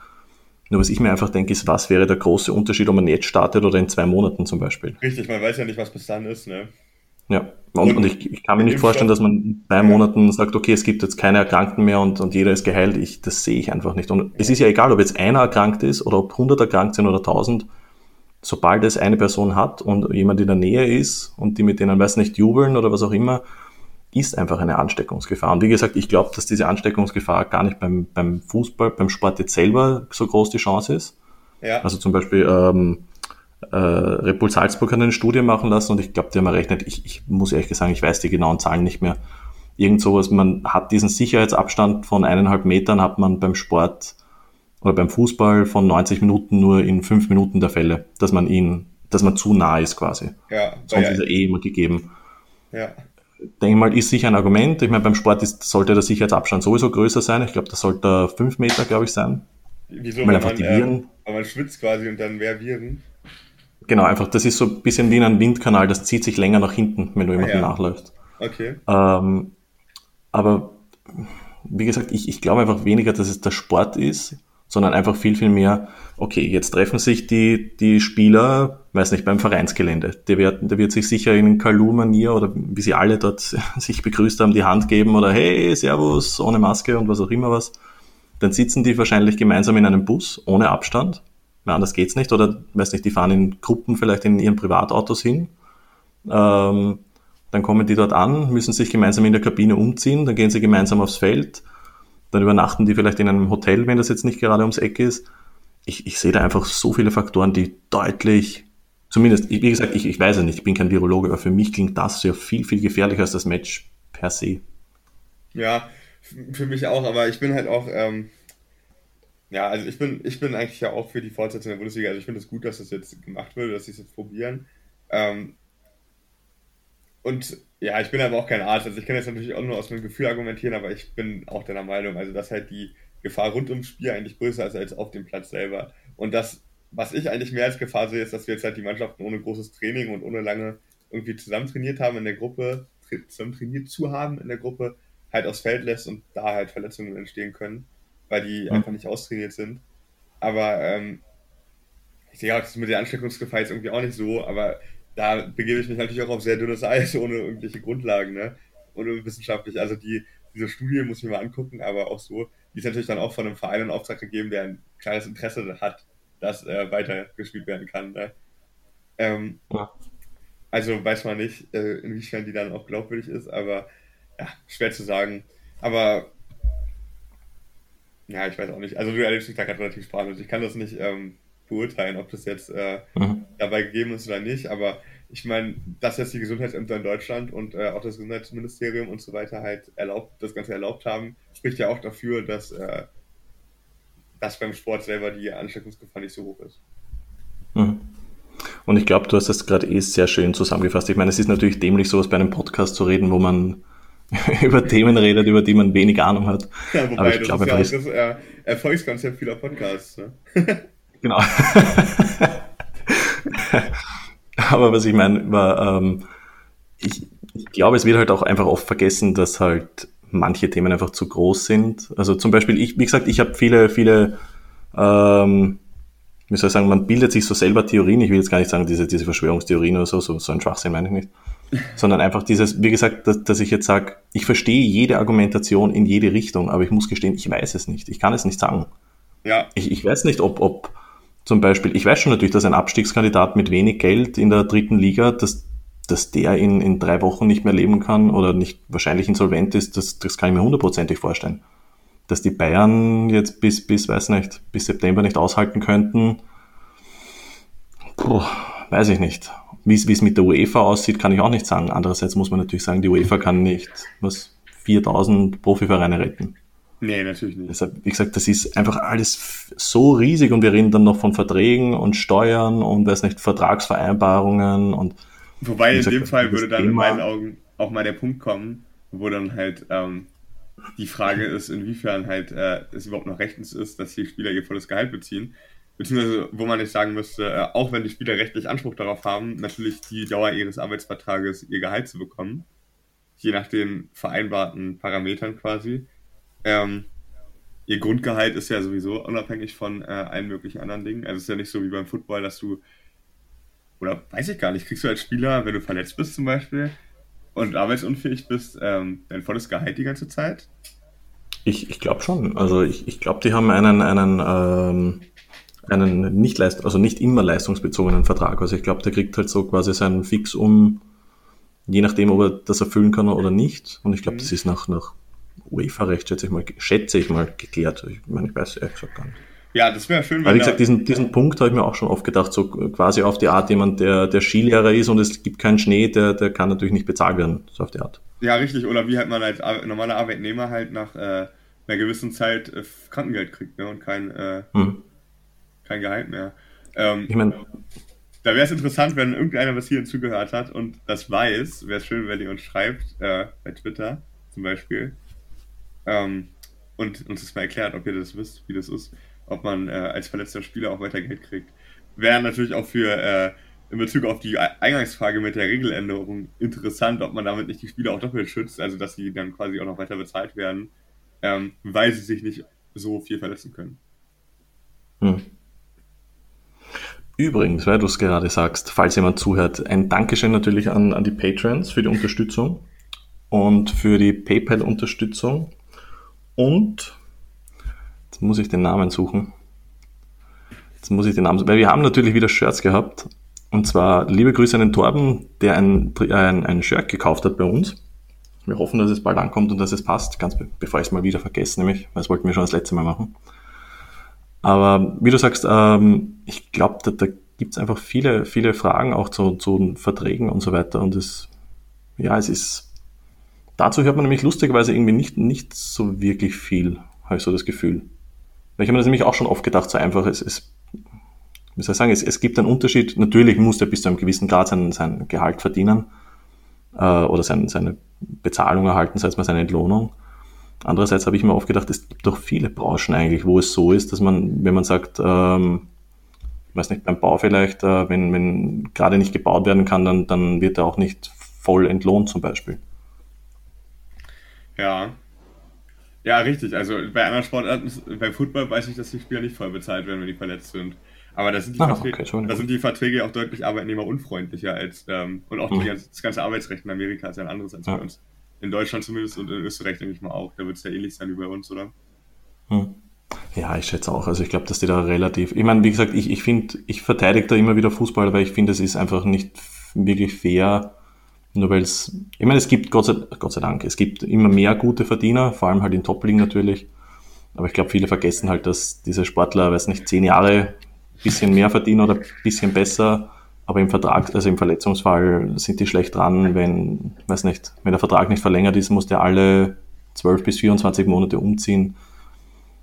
Nur was ich mir einfach denke, ist, was wäre der große Unterschied, ob man jetzt startet oder in zwei Monaten zum Beispiel? Richtig, man weiß ja nicht, was bis dann ist, ne? Ja, und, und ich, ich, kann mir nicht vorstellen, dass man in zwei Monaten sagt, okay, es gibt jetzt keine Erkrankten mehr und, und jeder ist geheilt. Ich, das sehe ich einfach nicht. Und es ist ja egal, ob jetzt einer erkrankt ist oder ob 100 erkrankt sind oder 1000. Sobald es eine Person hat und jemand in der Nähe ist und die mit denen, weiß nicht, jubeln oder was auch immer, ist einfach eine Ansteckungsgefahr. Und wie gesagt, ich glaube, dass diese Ansteckungsgefahr gar nicht beim, beim Fußball, beim Sport jetzt selber so groß die Chance ist. Ja. Also zum Beispiel ähm, äh, Red Bull Salzburg hat eine Studie machen lassen und ich glaube, die haben errechnet, ich, ich muss ehrlich sagen, ich weiß die genauen Zahlen nicht mehr. Irgend sowas, man hat diesen Sicherheitsabstand von eineinhalb Metern, hat man beim Sport oder beim Fußball von 90 Minuten nur in fünf Minuten der Fälle, dass man ihn, dass man zu nah ist quasi. Ja, Sonst ja, ist er eh immer gegeben. Ja. Denke mal, ist sicher ein Argument. Ich meine, beim Sport ist, sollte der Sicherheitsabstand sowieso größer sein. Ich glaube, das sollte fünf Meter, glaube ich, sein. Wieso? Weil, einfach man, die Viren. Äh, man schwitzt quasi und dann mehr Viren. Genau, einfach, das ist so ein bisschen wie ein Windkanal, das zieht sich länger nach hinten, wenn du jemanden ah, ja. nachläufst. Okay. Ähm, aber wie gesagt, ich, ich glaube einfach weniger, dass es der Sport ist, sondern einfach viel, viel mehr, okay, jetzt treffen sich die, die Spieler, weiß nicht, beim Vereinsgelände. Der wird, der wird sich sicher in Kalu-Manier oder wie sie alle dort sich begrüßt haben, die Hand geben oder hey, Servus, ohne Maske und was auch immer was. Dann sitzen die wahrscheinlich gemeinsam in einem Bus, ohne Abstand Mehr anders geht's nicht. Oder, weiß nicht, die fahren in Gruppen vielleicht in ihren Privatautos hin. Ähm, dann kommen die dort an, müssen sich gemeinsam in der Kabine umziehen, dann gehen sie gemeinsam aufs Feld, dann übernachten die vielleicht in einem Hotel, wenn das jetzt nicht gerade ums Eck ist. Ich, ich sehe da einfach so viele Faktoren, die deutlich, zumindest, wie gesagt, ich, ich weiß ja nicht, ich bin kein Virologe, aber für mich klingt das ja viel, viel gefährlicher als das Match per se. Ja, für mich auch, aber ich bin halt auch, ähm, ja, also ich bin, ich bin eigentlich ja auch für die Fortsetzung der Bundesliga. Also ich finde es gut, dass das jetzt gemacht wird, dass sie es jetzt probieren. Ähm, und ja, ich bin aber auch kein Arzt. Also ich kann jetzt natürlich auch nur aus meinem Gefühl argumentieren, aber ich bin auch deiner Meinung, also dass halt die Gefahr rund ums Spiel eigentlich größer ist als auf dem Platz selber. Und das, was ich eigentlich mehr als Gefahr sehe, ist, dass wir jetzt halt die Mannschaften ohne großes Training und ohne lange irgendwie zusammen trainiert haben in der Gruppe, zusammen trainiert zu haben in der Gruppe, halt aufs Feld lässt und da halt Verletzungen entstehen können weil die mhm. einfach nicht austrainiert sind. Aber ähm, ich sehe auch das mit der Ansteckungsgefahr jetzt irgendwie auch nicht so, aber da begebe ich mich natürlich auch auf sehr dünnes Eis ohne irgendwelche Grundlagen, ne? Ohne wissenschaftlich. Also die, diese Studie muss ich mir mal angucken, aber auch so, die ist natürlich dann auch von einem Verein in Auftrag gegeben, der ein kleines Interesse hat, dass äh, weitergespielt werden kann. Ne? Ähm, ja. Also weiß man nicht, äh, inwiefern die dann auch glaubwürdig ist, aber ja, schwer zu sagen. Aber ja, ich weiß auch nicht. Also du erlebst dich da gerade relativ sprachlos. Ich kann das nicht ähm, beurteilen, ob das jetzt äh, mhm. dabei gegeben ist oder nicht. Aber ich meine, dass jetzt die Gesundheitsämter in Deutschland und äh, auch das Gesundheitsministerium und so weiter halt erlaubt, das Ganze erlaubt haben, spricht ja auch dafür, dass, äh, dass beim Sport selber die Ansteckungsgefahr nicht so hoch ist. Mhm. Und ich glaube, du hast das gerade eh sehr schön zusammengefasst. Ich meine, es ist natürlich dämlich, sowas bei einem Podcast zu reden, wo man über Themen redet, über die man wenig Ahnung hat. Ja, wobei, Aber ich das glaube, ist ja auch das äh, Erfolgskonzept vieler Podcasts. Ne? genau. Aber was ich meine, war, ähm, ich, ich glaube, es wird halt auch einfach oft vergessen, dass halt manche Themen einfach zu groß sind. Also zum Beispiel, ich, wie gesagt, ich habe viele, viele, ähm, wie soll ich sagen, man bildet sich so selber Theorien. Ich will jetzt gar nicht sagen, diese, diese Verschwörungstheorien oder so, so, so ein Schwachsinn meine ich nicht sondern einfach dieses, wie gesagt, dass, dass ich jetzt sage, ich verstehe jede Argumentation in jede Richtung, aber ich muss gestehen, ich weiß es nicht. Ich kann es nicht sagen. Ja. Ich, ich weiß nicht, ob, ob zum Beispiel, ich weiß schon natürlich, dass ein Abstiegskandidat mit wenig Geld in der dritten Liga, dass, dass der in, in drei Wochen nicht mehr leben kann oder nicht wahrscheinlich insolvent ist, das, das kann ich mir hundertprozentig vorstellen. Dass die Bayern jetzt bis, bis, weiß nicht, bis September nicht aushalten könnten, puh, weiß ich nicht. Wie es mit der UEFA aussieht, kann ich auch nicht sagen. Andererseits muss man natürlich sagen, die UEFA kann nicht was 4000 Profivereine retten. Nee, natürlich nicht. Deshalb, wie gesagt, das ist einfach alles so riesig und wir reden dann noch von Verträgen und Steuern und weiß nicht, Vertragsvereinbarungen und. Wobei gesagt, in dem Fall würde dann Thema, in meinen Augen auch mal der Punkt kommen, wo dann halt ähm, die Frage ist, inwiefern halt äh, es überhaupt noch rechtens ist, dass die Spieler ihr volles Gehalt beziehen. Beziehungsweise, wo man nicht sagen müsste, äh, auch wenn die Spieler rechtlich Anspruch darauf haben, natürlich die Dauer ihres Arbeitsvertrages ihr Gehalt zu bekommen, je nach den vereinbarten Parametern quasi. Ähm, ihr Grundgehalt ist ja sowieso unabhängig von äh, allen möglichen anderen Dingen. Also es ist ja nicht so wie beim Football, dass du, oder weiß ich gar nicht, kriegst du als Spieler, wenn du verletzt bist zum Beispiel und arbeitsunfähig bist, ähm, dein volles Gehalt die ganze Zeit? Ich, ich glaube schon. Also ich, ich glaube, die haben einen, einen, ähm, einen nicht leist also nicht immer leistungsbezogenen Vertrag. Also ich glaube, der kriegt halt so quasi seinen Fix um, je nachdem, ob er das erfüllen kann oder nicht. Und ich glaube, mhm. das ist nach, nach UEFA-Recht, schätze ich mal, schätze ich mal, geklärt. Ich meine, ich weiß ehrlich gesagt gar nicht. Ja, das wäre schön. Aber wie gesagt, diesen, diesen Punkt habe ich mir auch schon oft gedacht, so quasi auf die Art, jemand, der, der Skilehrer ist und es gibt keinen Schnee, der, der kann natürlich nicht bezahlt werden, so auf die Art. Ja, richtig. Oder wie halt man als normaler Arbeitnehmer halt nach äh, einer gewissen Zeit äh, Krankengeld kriegt ne? und kein, äh, hm. Kein Gehalt mehr. Ähm, ich meine, da wäre es interessant, wenn irgendeiner was hierhin zugehört hat und das weiß. Wäre es schön, wenn ihr uns schreibt, äh, bei Twitter zum Beispiel. Ähm, und uns das mal erklärt, ob ihr das wisst, wie das ist, ob man äh, als verletzter Spieler auch weiter Geld kriegt. Wäre natürlich auch für äh, in Bezug auf die Eingangsfrage mit der Regeländerung interessant, ob man damit nicht die Spieler auch doppelt schützt, also dass sie dann quasi auch noch weiter bezahlt werden, ähm, weil sie sich nicht so viel verletzen können. Hm. Übrigens, weil du es gerade sagst, falls jemand zuhört, ein Dankeschön natürlich an, an die Patrons für die Unterstützung und für die PayPal-Unterstützung. Und jetzt muss ich den Namen suchen. Jetzt muss ich den Namen, weil wir haben natürlich wieder Shirts gehabt. Und zwar liebe Grüße an den Torben, der ein, ein, ein Shirt gekauft hat bei uns. Wir hoffen, dass es bald ankommt und dass es passt, ganz bevor ich es mal wieder vergesse, nämlich, weil das wollten wir schon das letzte Mal machen. Aber wie du sagst, ähm, ich glaube, da, da gibt es einfach viele, viele Fragen auch zu, zu Verträgen und so weiter. Und es, ja, es ist, dazu hört man nämlich lustigerweise irgendwie nicht, nicht so wirklich viel, habe ich so das Gefühl. Ich habe mir das nämlich auch schon oft gedacht, so einfach, es, es wie soll ich sagen, es, es gibt einen Unterschied. Natürlich muss der bis zu einem gewissen Grad sein, sein Gehalt verdienen äh, oder sein, seine Bezahlung erhalten, sei es mal seine Entlohnung. Andererseits habe ich mir oft gedacht, es gibt doch viele Branchen eigentlich, wo es so ist, dass man, wenn man sagt, ähm, ich weiß nicht, beim Bau vielleicht, äh, wenn, wenn gerade nicht gebaut werden kann, dann, dann wird er auch nicht voll entlohnt zum Beispiel. Ja. Ja, richtig. Also bei anderen Sportarten, beim Football weiß ich, dass die Spieler nicht voll bezahlt werden, wenn die verletzt sind. Aber da sind die, ah, Verträge, okay, da sind die Verträge auch deutlich arbeitnehmerunfreundlicher als ähm, und auch ganze, das ganze Arbeitsrecht in Amerika ist ja ein anderes als ja. bei uns. In Deutschland zumindest und in Österreich denke ich mal auch. Da wird es ja ähnlich sein wie bei uns, oder? Hm. Ja, ich schätze auch. Also ich glaube, dass die da relativ. Ich meine, wie gesagt, ich, ich finde, ich verteidige da immer wieder Fußball, weil ich finde, es ist einfach nicht wirklich fair. Nur weil es, ich meine, es gibt Gott sei, Gott sei Dank, es gibt immer mehr gute Verdiener, vor allem halt in Top-Ligen natürlich. Aber ich glaube, viele vergessen halt, dass diese Sportler, weiß nicht, zehn Jahre bisschen mehr verdienen oder bisschen besser aber im Vertrag, also im Verletzungsfall sind die schlecht dran, wenn, weiß nicht, wenn der Vertrag nicht verlängert ist, muss der alle 12 bis 24 Monate umziehen.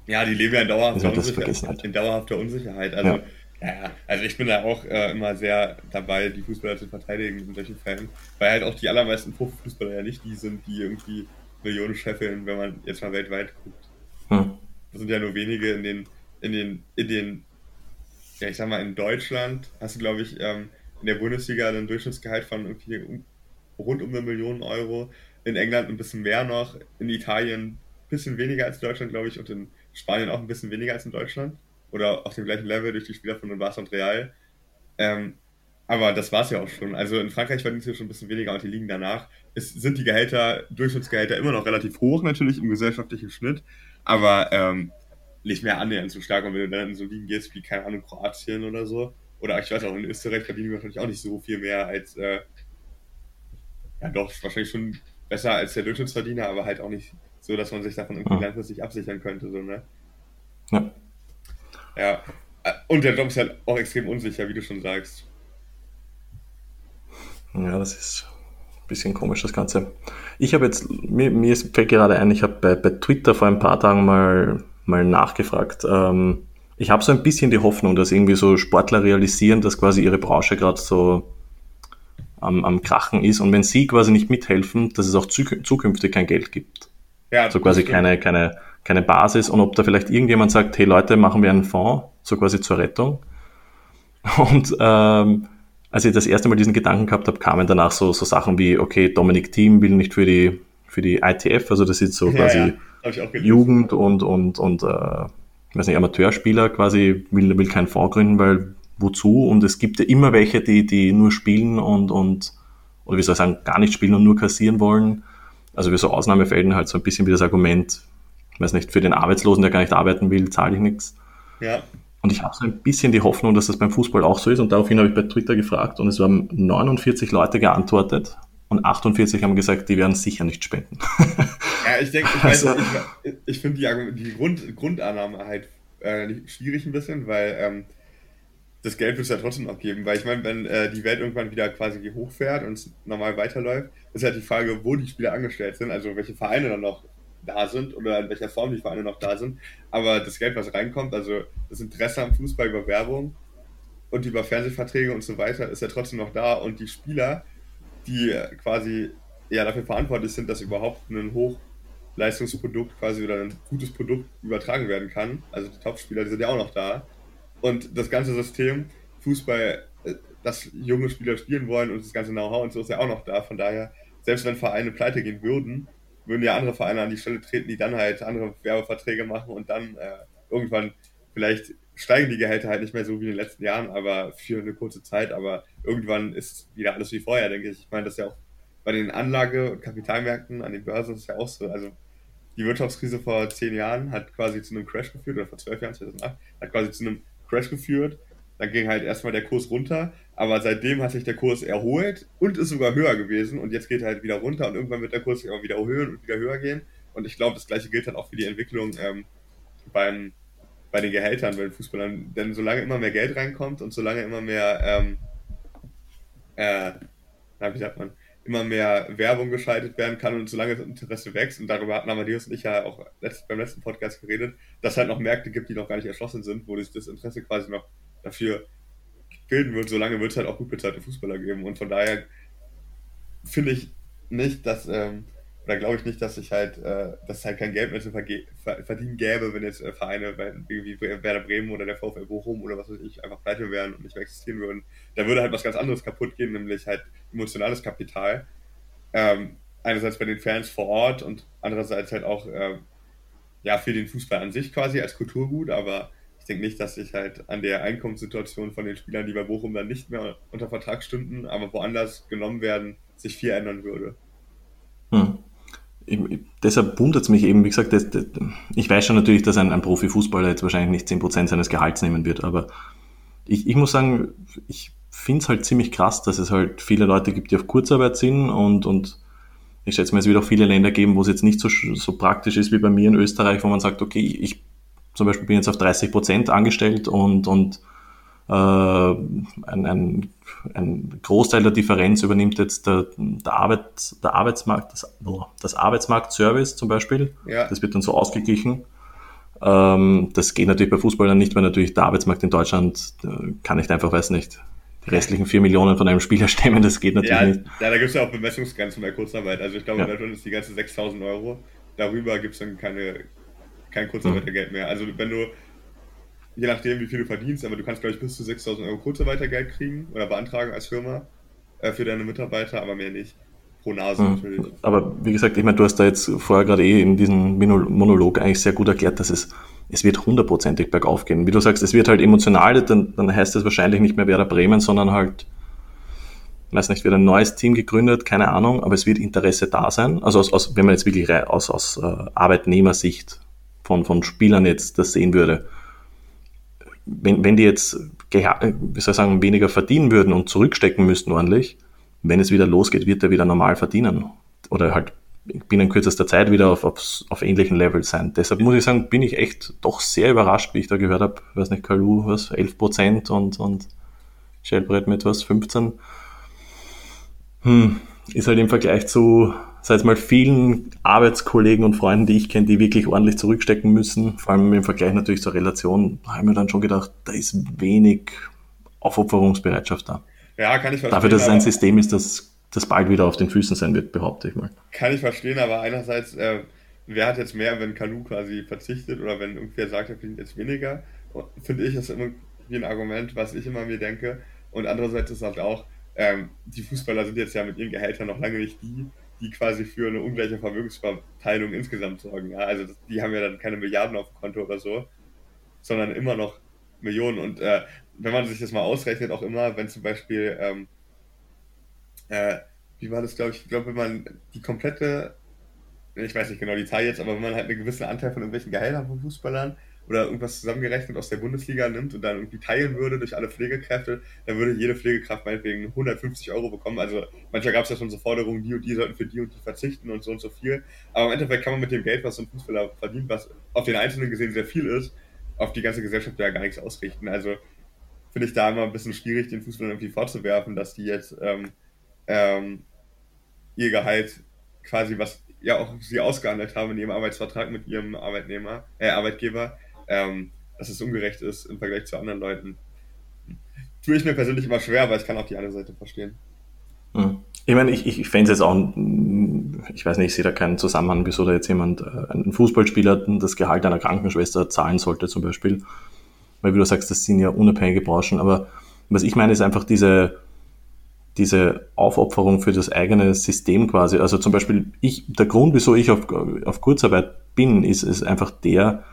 Ja, die leben ja in dauerhafter, Unsicherheit, in dauerhafter Unsicherheit. Also, ja. ja. also ich bin da auch äh, immer sehr dabei, die Fußballer zu verteidigen in solchen Fällen, weil halt auch die allermeisten Profifußballer ja nicht die sind, die irgendwie Millionen scheffeln, wenn man jetzt mal weltweit guckt. Hm. Das sind ja nur wenige in den, in den, in den ja, ich sag mal, in Deutschland hast du, glaube ich, ähm, in der Bundesliga ein Durchschnittsgehalt von irgendwie um, rund um eine Million Euro. In England ein bisschen mehr noch. In Italien ein bisschen weniger als Deutschland, glaube ich. Und in Spanien auch ein bisschen weniger als in Deutschland. Oder auf dem gleichen Level durch die Spieler von Barca und Real. Ähm, aber das war es ja auch schon. Also in Frankreich verdienen sie schon ein bisschen weniger und die liegen danach. Es sind die Gehälter, Durchschnittsgehälter immer noch relativ hoch natürlich im gesellschaftlichen Schnitt. Aber ähm, nicht mehr annähernd so stark. Und wenn du dann in so Ligen gehst wie, keine Ahnung, Kroatien oder so, oder ich weiß auch, in Österreich verdienen wir natürlich auch nicht so viel mehr als, äh, ja doch, wahrscheinlich schon besser als der Durchschnittsverdiener, aber halt auch nicht so, dass man sich davon irgendwie ja. langfristig absichern könnte, so, ne? Ja. Ja. Und der Job ist halt auch extrem unsicher, wie du schon sagst. Ja, das ist, bisschen komisch das Ganze. Ich habe jetzt, mir, mir fällt gerade ein, ich habe bei, bei Twitter vor ein paar Tagen mal, mal nachgefragt. Ähm, ich habe so ein bisschen die Hoffnung, dass irgendwie so Sportler realisieren, dass quasi ihre Branche gerade so am, am Krachen ist und wenn sie quasi nicht mithelfen, dass es auch zukünftig kein Geld gibt. Ja, so quasi keine, keine, keine Basis und ob da vielleicht irgendjemand sagt, hey Leute, machen wir einen Fonds, so quasi zur Rettung. Und ähm, als ich das erste Mal diesen Gedanken gehabt habe, kamen danach so, so Sachen wie, okay, Dominik Thiem will nicht für die, für die ITF, also das ist so quasi ja, Jugend und, und, und äh, ich weiß nicht, Amateurspieler quasi, will, will keinen Fonds gründen, weil wozu? Und es gibt ja immer welche, die, die nur spielen und, und oder wie soll ich sagen, gar nicht spielen und nur kassieren wollen. Also für so Ausnahmefällen halt so ein bisschen wie das Argument, ich weiß nicht, für den Arbeitslosen, der gar nicht arbeiten will, zahle ich nichts. Ja. Und ich habe so ein bisschen die Hoffnung, dass das beim Fußball auch so ist. Und daraufhin habe ich bei Twitter gefragt und es haben 49 Leute geantwortet und 48 haben gesagt, die werden sicher nicht spenden. Ja, ich denke, ich, also, ich, ich finde die, die Grund, Grundannahme halt äh, schwierig ein bisschen, weil ähm, das Geld wird es ja trotzdem noch geben. Weil ich meine, wenn äh, die Welt irgendwann wieder quasi hochfährt und es normal weiterläuft, ist halt die Frage, wo die Spieler angestellt sind, also welche Vereine dann noch da sind oder in welcher Form die Vereine noch da sind. Aber das Geld, was reinkommt, also das Interesse am Fußball über Werbung und über Fernsehverträge und so weiter, ist ja trotzdem noch da. Und die Spieler, die quasi ja dafür verantwortlich sind, dass überhaupt ein Hochleistungsprodukt quasi oder ein gutes Produkt übertragen werden kann, also die Topspieler, die sind ja auch noch da. Und das ganze System, Fußball, äh, dass junge Spieler spielen wollen und das ganze Know-how und so ist ja auch noch da. Von daher, selbst wenn Vereine pleite gehen würden, würden ja andere Vereine an die Stelle treten, die dann halt andere Werbeverträge machen und dann äh, irgendwann vielleicht steigen die Gehälter halt nicht mehr so wie in den letzten Jahren, aber für eine kurze Zeit. Aber irgendwann ist wieder alles wie vorher, denke ich. Ich meine, das ist ja auch bei den Anlage- und Kapitalmärkten an den Börsen ist ja auch so. Also die Wirtschaftskrise vor zehn Jahren hat quasi zu einem Crash geführt, oder vor zwölf Jahren, 2008, hat quasi zu einem Crash geführt. Dann ging halt erstmal der Kurs runter, aber seitdem hat sich der Kurs erholt und ist sogar höher gewesen und jetzt geht er halt wieder runter und irgendwann wird der Kurs sich auch wieder erhöhen und wieder höher gehen. Und ich glaube, das gleiche gilt dann auch für die Entwicklung ähm, beim, bei den Gehältern bei den Fußballern. Denn solange immer mehr Geld reinkommt und solange immer mehr, ähm, äh, wie sagt man, immer mehr Werbung geschaltet werden kann und solange das Interesse wächst, und darüber hatten Amadeus und ich ja auch letzt, beim letzten Podcast geredet, dass es halt noch Märkte gibt, die noch gar nicht erschlossen sind, wo sich das Interesse quasi noch dafür bilden wird, solange wird es halt auch gut bezahlte Fußballer geben. Und von daher finde ich nicht, dass, ähm, oder glaube ich nicht, dass ich halt, äh, dass es halt kein Geld mehr zu verdienen gäbe, wenn jetzt äh, Vereine wie Werder Bremen oder der VfL Bochum oder was weiß ich einfach pleite wären und nicht mehr existieren würden. Da würde halt was ganz anderes kaputt gehen, nämlich halt emotionales Kapital. Ähm, einerseits bei den Fans vor Ort und andererseits halt auch äh, ja, für den Fußball an sich quasi als Kulturgut, aber ich denke nicht, dass sich halt an der Einkommenssituation von den Spielern, die bei Bochum dann nicht mehr unter Vertrag stünden, aber woanders genommen werden, sich viel ändern würde. Hm. Ich, deshalb wundert es mich eben, wie gesagt, das, das, ich weiß schon natürlich, dass ein, ein Profifußballer jetzt wahrscheinlich nicht 10% seines Gehalts nehmen wird, aber ich, ich muss sagen, ich finde es halt ziemlich krass, dass es halt viele Leute gibt, die auf Kurzarbeit sind und, und ich schätze mal, es wird auch viele Länder geben, wo es jetzt nicht so, so praktisch ist wie bei mir in Österreich, wo man sagt, okay, ich zum Beispiel bin jetzt auf 30 Prozent angestellt und, und äh, ein, ein, ein Großteil der Differenz übernimmt jetzt der, der, Arbeit, der Arbeitsmarkt, das, das Arbeitsmarktservice zum Beispiel. Ja. Das wird dann so ausgeglichen. Ähm, das geht natürlich bei Fußballern nicht, weil natürlich der Arbeitsmarkt in Deutschland äh, kann nicht einfach, weiß nicht, die restlichen vier Millionen von einem Spieler stemmen, das geht natürlich ja, nicht. Ja, da gibt es ja auch Bemessungsgrenzen bei Kurzarbeit. Also ich glaube, ja. in Deutschland ist die ganze 6000 Euro. Darüber gibt es dann keine, kein Kurzarbeitergeld mehr. Also wenn du, je nachdem wie viel du verdienst, aber du kannst glaube ich bis zu 6000 Euro Kurzarbeitergeld kriegen oder beantragen als Firma äh, für deine Mitarbeiter, aber mehr nicht. Pro Nase mhm. natürlich. Aber wie gesagt, ich meine, du hast da jetzt vorher gerade eh in diesem Monolog eigentlich sehr gut erklärt, dass es, es wird hundertprozentig bergauf gehen. Wie du sagst, es wird halt emotional, dann, dann heißt es wahrscheinlich nicht mehr Werder Bremen, sondern halt weiß nicht, wird ein neues Team gegründet, keine Ahnung, aber es wird Interesse da sein. Also aus, aus, wenn man jetzt wirklich aus, aus äh, Arbeitnehmersicht von, von Spielern jetzt das sehen würde. Wenn, wenn die jetzt, wie soll ich sagen, weniger verdienen würden und zurückstecken müssten ordentlich, wenn es wieder losgeht, wird er wieder normal verdienen. Oder halt binnen kürzester Zeit wieder auf, auf, auf ähnlichen Level sein. Deshalb muss ich sagen, bin ich echt doch sehr überrascht, wie ich da gehört habe, weiß nicht, Kalu, was, 11 Prozent und, und Shellbrett mit was, 15. Hm, ist halt im Vergleich zu, sag ich mal, vielen Arbeitskollegen und Freunden, die ich kenne, die wirklich ordentlich zurückstecken müssen, vor allem im Vergleich natürlich zur Relation, da habe ich mir dann schon gedacht, da ist wenig Aufopferungsbereitschaft da. Ja, kann ich verstehen. Dafür, dass es ein System ist, das, das bald wieder auf den Füßen sein wird, behaupte ich mal. Kann ich verstehen, aber einerseits, äh, wer hat jetzt mehr, wenn Kanu quasi verzichtet oder wenn irgendwer sagt, er verdient jetzt weniger? Finde ich, ist immer wie ein Argument, was ich immer mir denke. Und andererseits ist halt auch, ähm, die Fußballer sind jetzt ja mit ihren Gehältern noch lange nicht die, die quasi für eine ungleiche Vermögensverteilung insgesamt sorgen. Ja? Also die haben ja dann keine Milliarden auf dem Konto oder so, sondern immer noch Millionen. Und äh, wenn man sich das mal ausrechnet, auch immer, wenn zum Beispiel, ähm, äh, wie war das, glaube ich, ich glaube, wenn man die komplette, ich weiß nicht genau die Zahl jetzt, aber wenn man halt einen gewissen Anteil von irgendwelchen Gehältern von Fußballern oder irgendwas zusammengerechnet aus der Bundesliga nimmt und dann irgendwie teilen würde durch alle Pflegekräfte, dann würde jede Pflegekraft meinetwegen 150 Euro bekommen. Also manchmal gab es ja schon so Forderungen, die und die sollten für die und die verzichten und so und so viel. Aber im Endeffekt kann man mit dem Geld, was so ein Fußballer verdient, was auf den Einzelnen gesehen sehr viel ist, auf die ganze Gesellschaft ja gar nichts ausrichten. Also finde ich da immer ein bisschen schwierig, den Fußballern irgendwie vorzuwerfen, dass die jetzt ähm, ähm, ihr Gehalt quasi, was ja auch sie ausgehandelt haben in ihrem Arbeitsvertrag mit ihrem Arbeitnehmer, äh, Arbeitgeber, ähm, dass es ungerecht ist im Vergleich zu anderen Leuten. Tue ich mir persönlich immer schwer, aber ich kann auch die andere Seite verstehen. Hm. Ich meine, ich, ich fände es jetzt auch, ich weiß nicht, ich sehe da keinen Zusammenhang, wieso da jetzt jemand, äh, ein Fußballspieler, das Gehalt einer Krankenschwester zahlen sollte zum Beispiel. Weil wie du sagst, das sind ja unabhängige Branchen. Aber was ich meine, ist einfach diese, diese Aufopferung für das eigene System quasi. Also zum Beispiel, ich, der Grund, wieso ich auf, auf Kurzarbeit bin, ist, ist einfach der,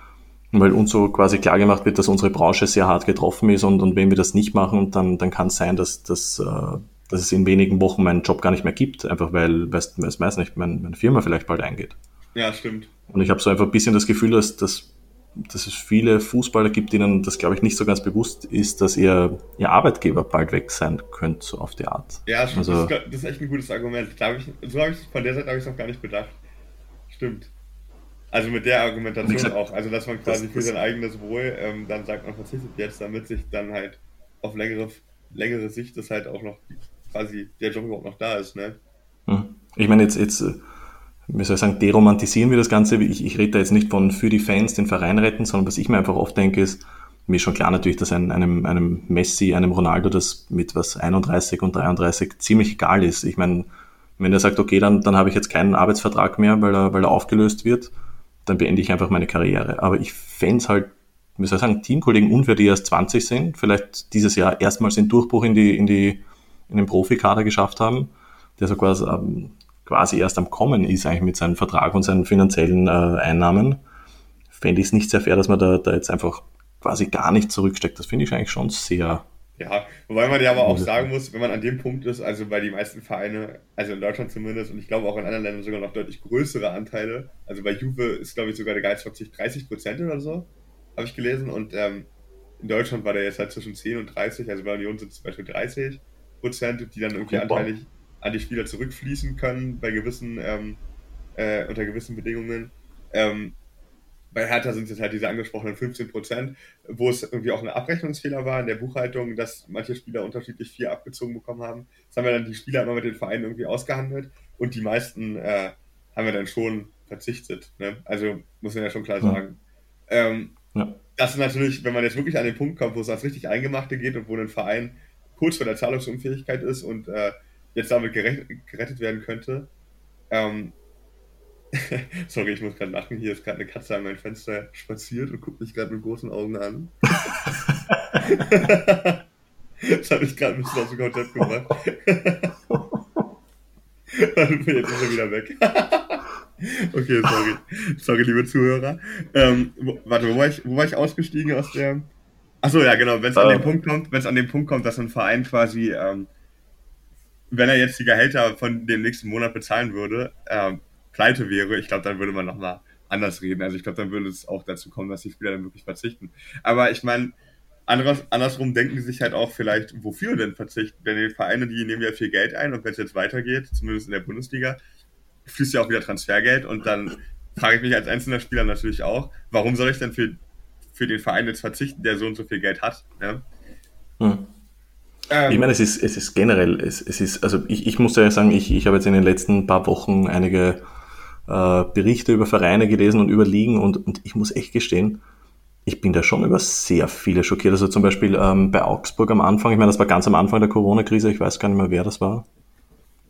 weil uns so quasi klar gemacht wird, dass unsere Branche sehr hart getroffen ist und, und wenn wir das nicht machen, dann, dann kann es sein, dass, dass, äh, dass es in wenigen Wochen meinen Job gar nicht mehr gibt, einfach weil, weil es weiß nicht, meine, meine Firma vielleicht bald eingeht. Ja, stimmt. Und ich habe so einfach ein bisschen das Gefühl, dass, dass, dass es viele Fußballer gibt, denen das, glaube ich, nicht so ganz bewusst ist, dass ihr, ihr Arbeitgeber bald weg sein könnte, so auf die Art. Ja, stimmt. Also, das, ist, das ist echt ein gutes Argument. Ich, so habe ich von der Seite habe ich es noch gar nicht bedacht. Stimmt. Also mit der Argumentation auch. Also dass man quasi das, für sein eigenes Wohl ähm, dann sagt, man verzichtet jetzt, damit sich dann halt auf längere, längere Sicht das halt auch noch quasi der Job überhaupt noch da ist, ne? Hm. Ich meine, jetzt, jetzt, äh, wie soll ich sagen, deromantisieren wir das Ganze. Ich, ich rede da jetzt nicht von für die Fans den Verein retten, sondern was ich mir einfach oft denke, ist, mir ist schon klar natürlich, dass einem, einem, einem Messi, einem Ronaldo das mit was 31 und 33 ziemlich egal ist. Ich meine, wenn er sagt, okay, dann, dann habe ich jetzt keinen Arbeitsvertrag mehr, weil er, weil er aufgelöst wird, dann beende ich einfach meine Karriere. Aber ich fände es halt, wie soll ich sagen, Teamkollegen unfair, die erst 20 sind, vielleicht dieses Jahr erstmals den Durchbruch in die, in die, in den Profikader geschafft haben, der so quasi, ähm, quasi erst am Kommen ist eigentlich mit seinem Vertrag und seinen finanziellen äh, Einnahmen, fände ich es nicht sehr fair, dass man da, da jetzt einfach quasi gar nicht zurücksteckt. Das finde ich eigentlich schon sehr ja, wobei man ja aber auch sagen muss, wenn man an dem Punkt ist, also bei den meisten Vereine, also in Deutschland zumindest und ich glaube auch in anderen Ländern sogar noch deutlich größere Anteile. Also bei Juve ist, glaube ich, sogar der Gehaltsverzicht 30 Prozent oder so, habe ich gelesen. Und ähm, in Deutschland war der jetzt halt zwischen 10 und 30, also bei Union sind es zum Beispiel 30 Prozent, die dann irgendwie Super. anteilig an die Spieler zurückfließen können bei gewissen, ähm, äh, unter gewissen Bedingungen. Ähm, bei Hertha sind es jetzt halt diese angesprochenen 15 Prozent, wo es irgendwie auch ein Abrechnungsfehler war in der Buchhaltung, dass manche Spieler unterschiedlich viel abgezogen bekommen haben. Das haben wir dann die Spieler immer mit den Vereinen irgendwie ausgehandelt und die meisten äh, haben wir dann schon verzichtet. Ne? Also muss man ja schon klar sagen. Ja. Ähm, ja. Das ist natürlich, wenn man jetzt wirklich an den Punkt kommt, wo es ans richtig Eingemachte geht und wo ein Verein kurz vor der Zahlungsunfähigkeit ist und äh, jetzt damit gerettet werden könnte, ähm, Sorry, ich muss gerade lachen. Hier ist gerade eine Katze an mein Fenster spaziert und guckt mich gerade mit großen Augen an. das habe ich gerade ein bisschen aus dem Konzept gemacht. jetzt ist er wieder weg. okay, sorry. Sorry, liebe Zuhörer. Ähm, warte, wo war, ich, wo war ich ausgestiegen aus der. Achso, ja, genau. Wenn es an den Punkt kommt, wenn es an den Punkt kommt, dass ein Verein quasi, ähm, wenn er jetzt die Gehälter von dem nächsten Monat bezahlen würde, ähm, pleite wäre, ich glaube, dann würde man nochmal anders reden. Also ich glaube, dann würde es auch dazu kommen, dass die Spieler dann wirklich verzichten. Aber ich meine, anderes, andersrum denken sie sich halt auch vielleicht, wofür denn verzichten? Denn die Vereine, die nehmen ja viel Geld ein und wenn es jetzt weitergeht, zumindest in der Bundesliga, fließt ja auch wieder Transfergeld und dann frage ich mich als einzelner Spieler natürlich auch, warum soll ich denn für, für den Verein jetzt verzichten, der so und so viel Geld hat? Ja? Hm. Ähm, ich meine, es ist, es ist generell, es, es ist, also ich, ich muss ja sagen, ich, ich habe jetzt in den letzten paar Wochen einige äh, Berichte über Vereine gelesen und über Ligen und, und ich muss echt gestehen, ich bin da schon über sehr viele schockiert. Also zum Beispiel ähm, bei Augsburg am Anfang, ich meine, das war ganz am Anfang der Corona-Krise, ich weiß gar nicht mehr, wer das war.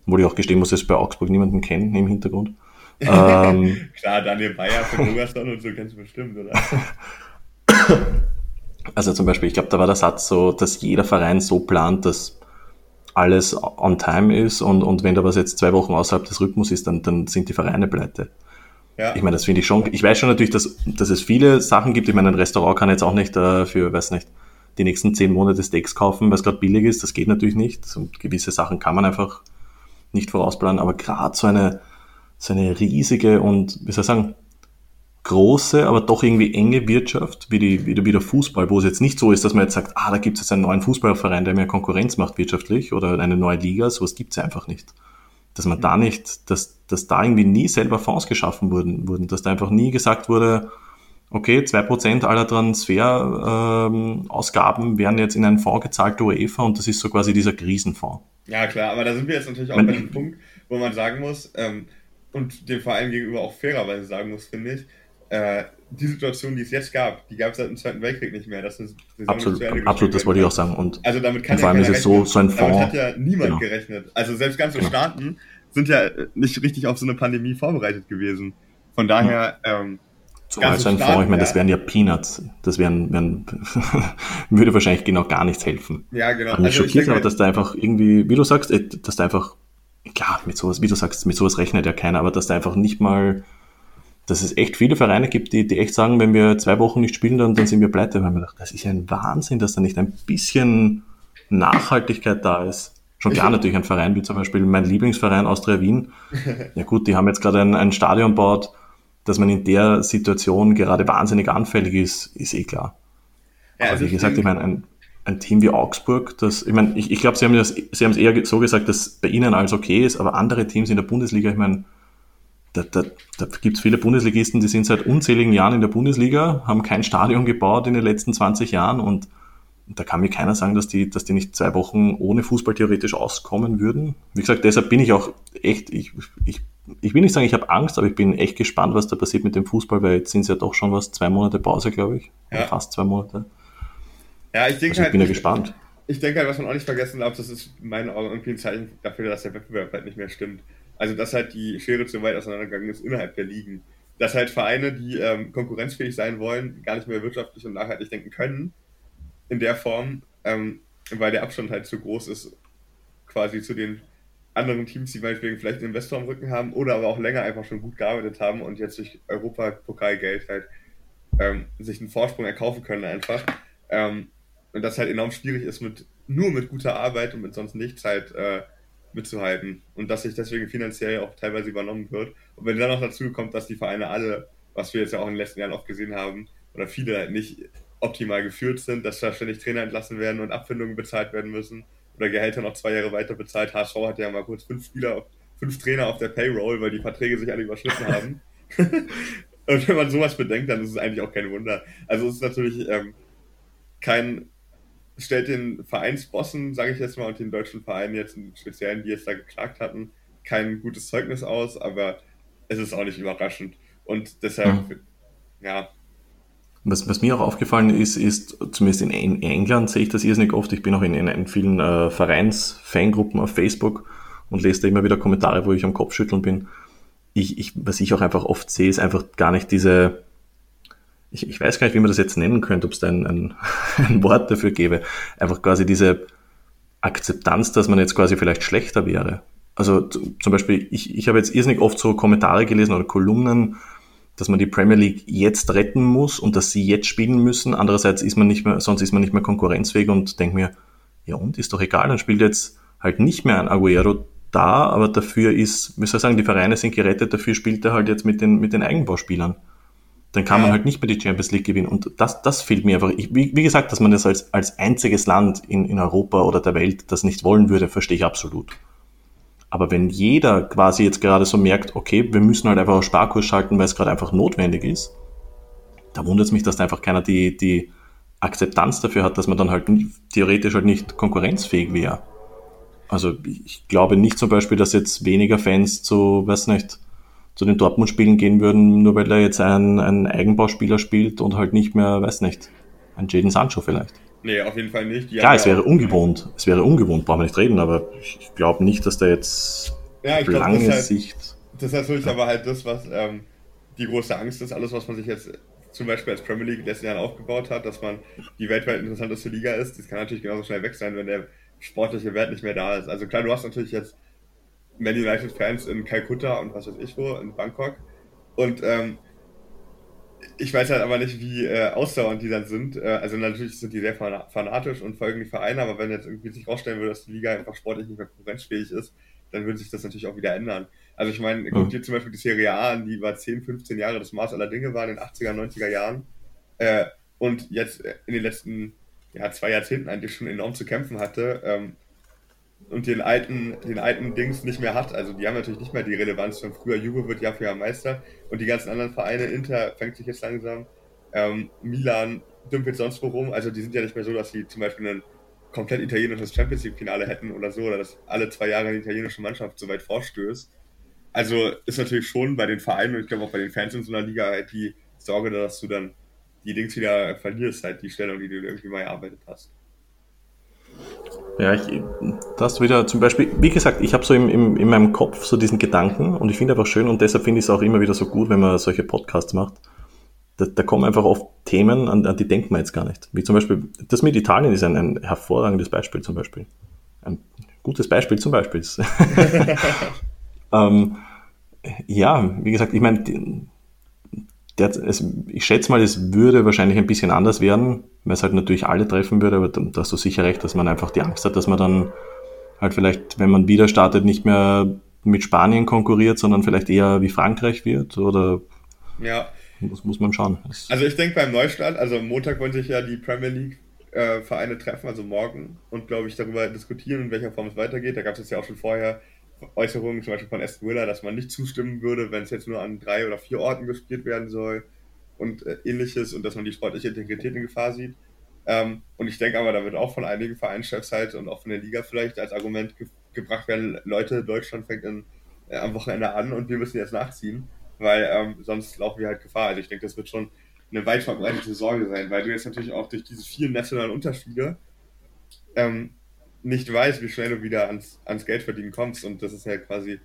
Wo ich auch gestehen muss, dass ich bei Augsburg niemanden kennen im Hintergrund. ähm, Klar, Daniel Bayer von Lugaston und so du bestimmt, oder? Also zum Beispiel, ich glaube, da war der Satz so, dass jeder Verein so plant, dass alles on time ist und, und wenn da was jetzt zwei Wochen außerhalb des Rhythmus ist, dann, dann sind die Vereine pleite. Ja. Ich meine, das finde ich schon, ich weiß schon natürlich, dass, dass es viele Sachen gibt. Ich meine, ein Restaurant kann jetzt auch nicht äh, für, weiß nicht, die nächsten zehn Monate Steaks kaufen, weil es gerade billig ist. Das geht natürlich nicht. Und gewisse Sachen kann man einfach nicht vorausplanen. Aber gerade so eine, so eine riesige und, wie soll ich sagen, große, aber doch irgendwie enge Wirtschaft, wie, die, wie, der Fußball, wo es jetzt nicht so ist, dass man jetzt sagt, ah, da gibt es jetzt einen neuen Fußballverein, der mehr Konkurrenz macht wirtschaftlich oder eine neue Liga, sowas gibt es einfach nicht. Dass man da nicht, dass, dass da irgendwie nie selber Fonds geschaffen wurden, wurden, dass da einfach nie gesagt wurde, okay, zwei Prozent aller Transferausgaben ähm, werden jetzt in einen Fonds gezahlt der UEFA und das ist so quasi dieser Krisenfonds. Ja, klar, aber da sind wir jetzt natürlich auch bei dem Punkt, wo man sagen muss, ähm, und dem Verein gegenüber auch fairerweise sagen muss, finde ich, äh, die Situation, die es jetzt gab, die gab es seit dem Zweiten Weltkrieg nicht mehr. Das ist absolut, absolut das wollte ich auch sagen. Und also damit kann vor allem ist es so, so ein Fonds. Damit hat ja niemand genau. gerechnet. Also selbst ganze genau. Staaten sind ja nicht richtig auf so eine Pandemie vorbereitet gewesen. Von daher. Ähm, Zumal so ein Fonds, ich meine, das wären ja Peanuts. Das wären, wären würde wahrscheinlich genau gar nichts helfen. Ja, genau. Und mich also schockiert aber, dass da einfach irgendwie, wie du sagst, äh, dass da einfach, klar, mit sowas, wie du sagst, mit sowas rechnet ja keiner, aber dass da einfach nicht mal dass es echt viele Vereine gibt, die, die echt sagen, wenn wir zwei Wochen nicht spielen, dann, dann sind wir pleite. Weil man dachte, das ist ja ein Wahnsinn, dass da nicht ein bisschen Nachhaltigkeit da ist. Schon klar natürlich ein Verein wie zum Beispiel mein Lieblingsverein Austria Wien. Ja gut, die haben jetzt gerade ein, ein Stadion baut, dass man in der Situation gerade wahnsinnig anfällig ist, ist eh klar. Ja, Aber also wie gesagt, ich meine, ein, ein Team wie Augsburg, das, ich meine, ich, ich glaube, sie haben das, sie haben es eher so gesagt, dass bei ihnen alles okay ist, aber andere Teams in der Bundesliga, ich meine, da, da, da gibt es viele Bundesligisten, die sind seit unzähligen Jahren in der Bundesliga, haben kein Stadion gebaut in den letzten 20 Jahren und da kann mir keiner sagen, dass die, dass die nicht zwei Wochen ohne Fußball theoretisch auskommen würden. Wie gesagt, deshalb bin ich auch echt, ich, ich, ich will nicht sagen, ich habe Angst, aber ich bin echt gespannt, was da passiert mit dem Fußball, weil jetzt sind es ja doch schon was, zwei Monate Pause, glaube ich. Ja. Fast zwei Monate. Ja, ich denke also ich halt. bin ja gespannt. Ich denke halt, was man auch nicht vergessen darf, das ist in meinen Augen irgendwie ein Zeichen dafür, dass der Wettbewerb halt nicht mehr stimmt. Also, dass halt die Schere zu weit auseinandergegangen ist innerhalb der Ligen. Dass halt Vereine, die ähm, konkurrenzfähig sein wollen, gar nicht mehr wirtschaftlich und nachhaltig denken können, in der Form, ähm, weil der Abstand halt zu groß ist, quasi zu den anderen Teams, die meinetwegen vielleicht einen Investor am Rücken haben oder aber auch länger einfach schon gut gearbeitet haben und jetzt durch Europapokalgeld halt ähm, sich einen Vorsprung erkaufen können einfach. Ähm, und das halt enorm schwierig ist, mit nur mit guter Arbeit und mit sonst nichts halt äh, mitzuhalten und dass sich deswegen finanziell auch teilweise übernommen wird. Und wenn dann noch dazu kommt, dass die Vereine alle, was wir jetzt ja auch in den letzten Jahren oft gesehen haben, oder viele halt nicht optimal geführt sind, dass da ständig Trainer entlassen werden und Abfindungen bezahlt werden müssen oder Gehälter noch zwei Jahre weiter bezahlt. HSV hat ja mal kurz fünf Spieler, fünf Trainer auf der Payroll, weil die Verträge sich alle überschnitten haben. und wenn man sowas bedenkt, dann ist es eigentlich auch kein Wunder. Also es ist natürlich ähm, kein stellt den Vereinsbossen, sage ich jetzt mal, und den deutschen Vereinen jetzt im Speziellen, die jetzt da geklagt hatten, kein gutes Zeugnis aus, aber es ist auch nicht überraschend. Und deshalb, mhm. ja. Was, was, mir auch aufgefallen ist, ist, zumindest in, in England sehe ich das irrsinnig oft, ich bin auch in, in, in vielen äh, Vereins-Fangruppen auf Facebook und lese da immer wieder Kommentare, wo ich am Kopf schütteln bin. Ich, ich, was ich auch einfach oft sehe, ist einfach gar nicht diese, ich, ich weiß gar nicht, wie man das jetzt nennen könnte, ob es da ein, ein, ein Wort dafür gäbe. Einfach quasi diese Akzeptanz, dass man jetzt quasi vielleicht schlechter wäre. Also zum Beispiel, ich, ich habe jetzt irrsinnig oft so Kommentare gelesen oder Kolumnen, dass man die Premier League jetzt retten muss und dass sie jetzt spielen müssen. Andererseits ist man nicht mehr, sonst ist man nicht mehr konkurrenzfähig und denkt mir, ja und, ist doch egal, dann spielt jetzt halt nicht mehr ein Aguero da, aber dafür ist, wie soll ich sagen, die Vereine sind gerettet, dafür spielt er halt jetzt mit den, mit den Eigenbauspielern dann kann man halt nicht mehr die Champions League gewinnen. Und das, das fehlt mir einfach. Ich, wie, wie, gesagt, dass man das als, als einziges Land in, in Europa oder der Welt das nicht wollen würde, verstehe ich absolut. Aber wenn jeder quasi jetzt gerade so merkt, okay, wir müssen halt einfach auf Sparkurs schalten, weil es gerade einfach notwendig ist, da wundert es mich, dass da einfach keiner die, die Akzeptanz dafür hat, dass man dann halt theoretisch halt nicht konkurrenzfähig wäre. Also ich glaube nicht zum Beispiel, dass jetzt weniger Fans zu, weiß nicht, zu den Dortmund-Spielen gehen würden, nur weil er jetzt ein, ein Eigenbauspieler spielt und halt nicht mehr, weiß nicht, ein Jaden Sancho vielleicht. Nee, auf jeden Fall nicht. Die ja, es wäre ungewohnt. Es wäre ungewohnt, brauchen wir nicht reden, aber ich glaube nicht, dass der jetzt ja, auf lange glaub, das Sicht. Das ist natürlich ja. aber halt das, was ähm, die große Angst ist, alles, was man sich jetzt zum Beispiel als Premier League in den letzten Jahren aufgebaut hat, dass man die weltweit interessanteste Liga ist, das kann natürlich genauso schnell weg sein, wenn der sportliche Wert nicht mehr da ist. Also klar, du hast natürlich jetzt Man United Fans in Kalkutta und was weiß ich wo, in Bangkok. Und ähm, ich weiß halt aber nicht, wie äh, ausdauernd die dann sind. Äh, also natürlich sind die sehr fanatisch und folgen die Vereine, aber wenn jetzt irgendwie sich rausstellen würde, dass die Liga einfach sportlich nicht mehr konkurrenzfähig ist, dann würde sich das natürlich auch wieder ändern. Also ich meine, guck dir zum Beispiel die Serie A an, die war 10, 15 Jahre das Maß aller Dinge war in den 80er, 90er Jahren. Äh, und jetzt äh, in den letzten ja, zwei Jahrzehnten eigentlich schon enorm zu kämpfen hatte. Ähm, und den alten, den alten Dings nicht mehr hat. Also die haben natürlich nicht mehr die Relevanz von früher. Juve wird Jahr für Jahr Meister und die ganzen anderen Vereine, Inter fängt sich jetzt langsam, ähm, Milan dümpelt sonst wo rum. Also die sind ja nicht mehr so, dass sie zum Beispiel ein komplett italienisches Champions League Finale hätten oder so, oder dass alle zwei Jahre eine italienische Mannschaft so weit vorstößt. Also ist natürlich schon bei den Vereinen und ich glaube auch bei den Fans in so einer Liga halt die Sorge, dass du dann die Dings wieder verlierst, halt die Stellung, die du irgendwie mal erarbeitet hast. Ja, ich, das wieder zum Beispiel, wie gesagt, ich habe so im, im, in meinem Kopf so diesen Gedanken und ich finde einfach schön und deshalb finde ich es auch immer wieder so gut, wenn man solche Podcasts macht. Da, da kommen einfach oft Themen, an, an die denkt man jetzt gar nicht. Wie zum Beispiel, das mit Italien ist ein, ein hervorragendes Beispiel zum Beispiel. Ein gutes Beispiel zum Beispiel. ähm, ja, wie gesagt, ich meine, der, es, ich schätze mal, es würde wahrscheinlich ein bisschen anders werden, weil es halt natürlich alle treffen würde, aber da hast du sicher recht, dass man einfach die Angst hat, dass man dann halt vielleicht, wenn man wieder startet, nicht mehr mit Spanien konkurriert, sondern vielleicht eher wie Frankreich wird oder ja. das muss man schauen. Das also ich denke beim Neustart, also am Montag wollen sich ja die Premier League äh, Vereine treffen, also morgen, und glaube ich darüber diskutieren, in welcher Form es weitergeht. Da gab es ja auch schon vorher Äußerungen, zum Beispiel von Aston Villa, dass man nicht zustimmen würde, wenn es jetzt nur an drei oder vier Orten gespielt werden soll und äh, ähnliches und dass man die sportliche Integrität in Gefahr sieht. Ähm, und ich denke aber, da wird auch von einigen Vereinschefs halt und auch von der Liga vielleicht als Argument ge gebracht werden, Leute, Deutschland fängt in, äh, am Wochenende an und wir müssen jetzt nachziehen, weil ähm, sonst laufen wir halt Gefahr. Also ich denke, das wird schon eine weit verbreitete Sorge sein, weil du jetzt natürlich auch durch diese vielen nationalen Unterschiede ähm, nicht weißt, wie schnell du wieder ans, ans Geld verdienen kommst. Und das ist ja quasi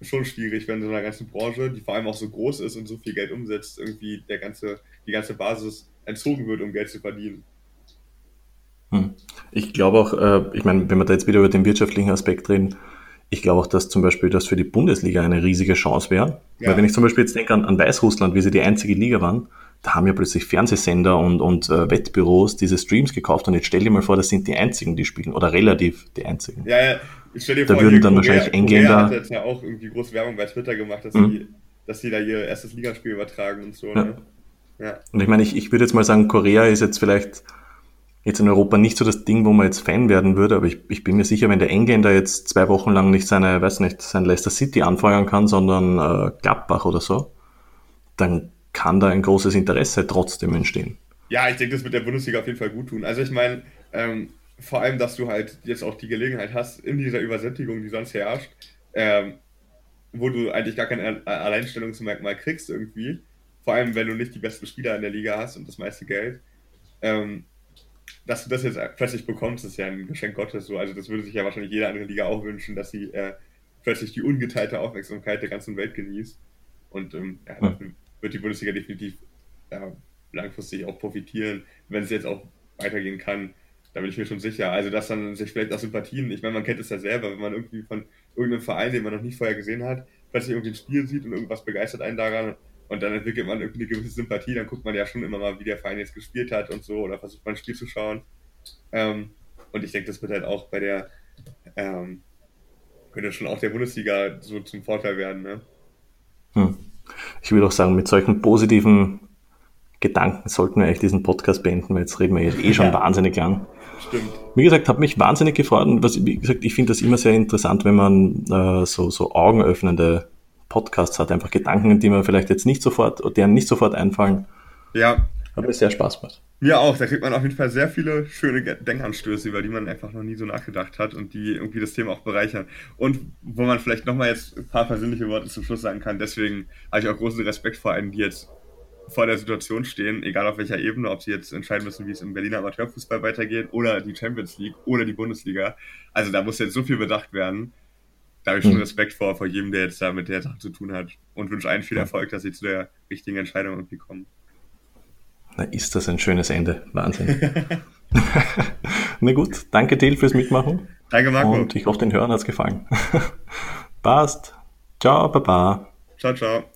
schon schwierig, wenn so einer ganzen Branche, die vor allem auch so groß ist und so viel Geld umsetzt, irgendwie der ganze, die ganze Basis entzogen wird, um Geld zu verdienen. Hm. Ich glaube auch, äh, ich meine, wenn wir da jetzt wieder über den wirtschaftlichen Aspekt reden, ich glaube auch, dass zum Beispiel das für die Bundesliga eine riesige Chance wäre. Ja. Weil wenn ich zum Beispiel jetzt denke an, an Weißrussland, wie sie die einzige Liga waren, da haben ja plötzlich Fernsehsender und, und äh, Wettbüros diese Streams gekauft und jetzt stell dir mal vor, das sind die einzigen, die spielen oder relativ die einzigen. Ja, ja. Ich stell dir da vor, würden dann Korea, wahrscheinlich Engländer. Korea hat jetzt ja auch irgendwie große Werbung bei Twitter gemacht, dass, mhm. die, dass die da ihr erstes Ligaspiel übertragen und so. Ja. Ne? Ja. Und ich meine, ich, ich würde jetzt mal sagen, Korea ist jetzt vielleicht jetzt in Europa nicht so das Ding, wo man jetzt Fan werden würde, aber ich, ich bin mir sicher, wenn der Engländer jetzt zwei Wochen lang nicht seine, weiß nicht, sein Leicester City anfeuern kann, sondern äh, Gladbach oder so, dann kann da ein großes Interesse trotzdem entstehen. Ja, ich denke, das wird der Bundesliga auf jeden Fall gut tun. Also ich meine, ähm, vor allem, dass du halt jetzt auch die Gelegenheit hast, in dieser Übersättigung, die sonst herrscht, ähm, wo du eigentlich gar kein Alleinstellungsmerkmal kriegst irgendwie, vor allem wenn du nicht die besten Spieler in der Liga hast und das meiste Geld, ähm, dass du das jetzt plötzlich bekommst, ist ja ein Geschenk Gottes so. Also das würde sich ja wahrscheinlich jede andere Liga auch wünschen, dass sie äh, plötzlich die ungeteilte Aufmerksamkeit der ganzen Welt genießt. Und ähm, ja, hm wird die Bundesliga definitiv ja, langfristig auch profitieren, wenn es jetzt auch weitergehen kann. Da bin ich mir schon sicher. Also, dass dann sich vielleicht auch Sympathien, ich meine, man kennt es ja selber, wenn man irgendwie von irgendeinem Verein, den man noch nie vorher gesehen hat, plötzlich irgendwie ein Spiel sieht und irgendwas begeistert einen daran und dann entwickelt man irgendwie eine gewisse Sympathie, dann guckt man ja schon immer mal, wie der Verein jetzt gespielt hat und so oder versucht man ein Spiel zu schauen. Ähm, und ich denke, das wird halt auch bei der, ähm, könnte schon auch der Bundesliga so zum Vorteil werden, ne? Hm ich würde auch sagen, mit solchen positiven Gedanken sollten wir eigentlich diesen Podcast beenden, weil jetzt reden wir eh schon ja. wahnsinnig lang. Stimmt. Wie gesagt, hat mich wahnsinnig gefreut und was, wie gesagt, ich finde das immer sehr interessant, wenn man äh, so, so augenöffnende Podcasts hat, einfach Gedanken, die man vielleicht jetzt nicht sofort, deren nicht sofort einfallen. Ja, Hat mir sehr Spaß gemacht. Mir auch, da kriegt man auf jeden Fall sehr viele schöne Denkanstöße, über die man einfach noch nie so nachgedacht hat und die irgendwie das Thema auch bereichern. Und wo man vielleicht nochmal jetzt ein paar persönliche Worte zum Schluss sagen kann, deswegen habe ich auch großen Respekt vor allen, die jetzt vor der Situation stehen, egal auf welcher Ebene, ob sie jetzt entscheiden müssen, wie es im Berliner Amateurfußball weitergeht oder die Champions League oder die Bundesliga. Also da muss jetzt so viel bedacht werden. Da habe ich schon hm. Respekt vor, vor jedem, der jetzt da mit der Sache zu tun hat und wünsche allen viel Erfolg, dass sie zu der richtigen Entscheidung irgendwie kommen. Na, ist das ein schönes Ende. Wahnsinn. Na gut, danke Till fürs Mitmachen. Danke Marco. Und ich hoffe, den Hörern hat es gefallen. Passt. Ciao, Baba. Ciao, ciao.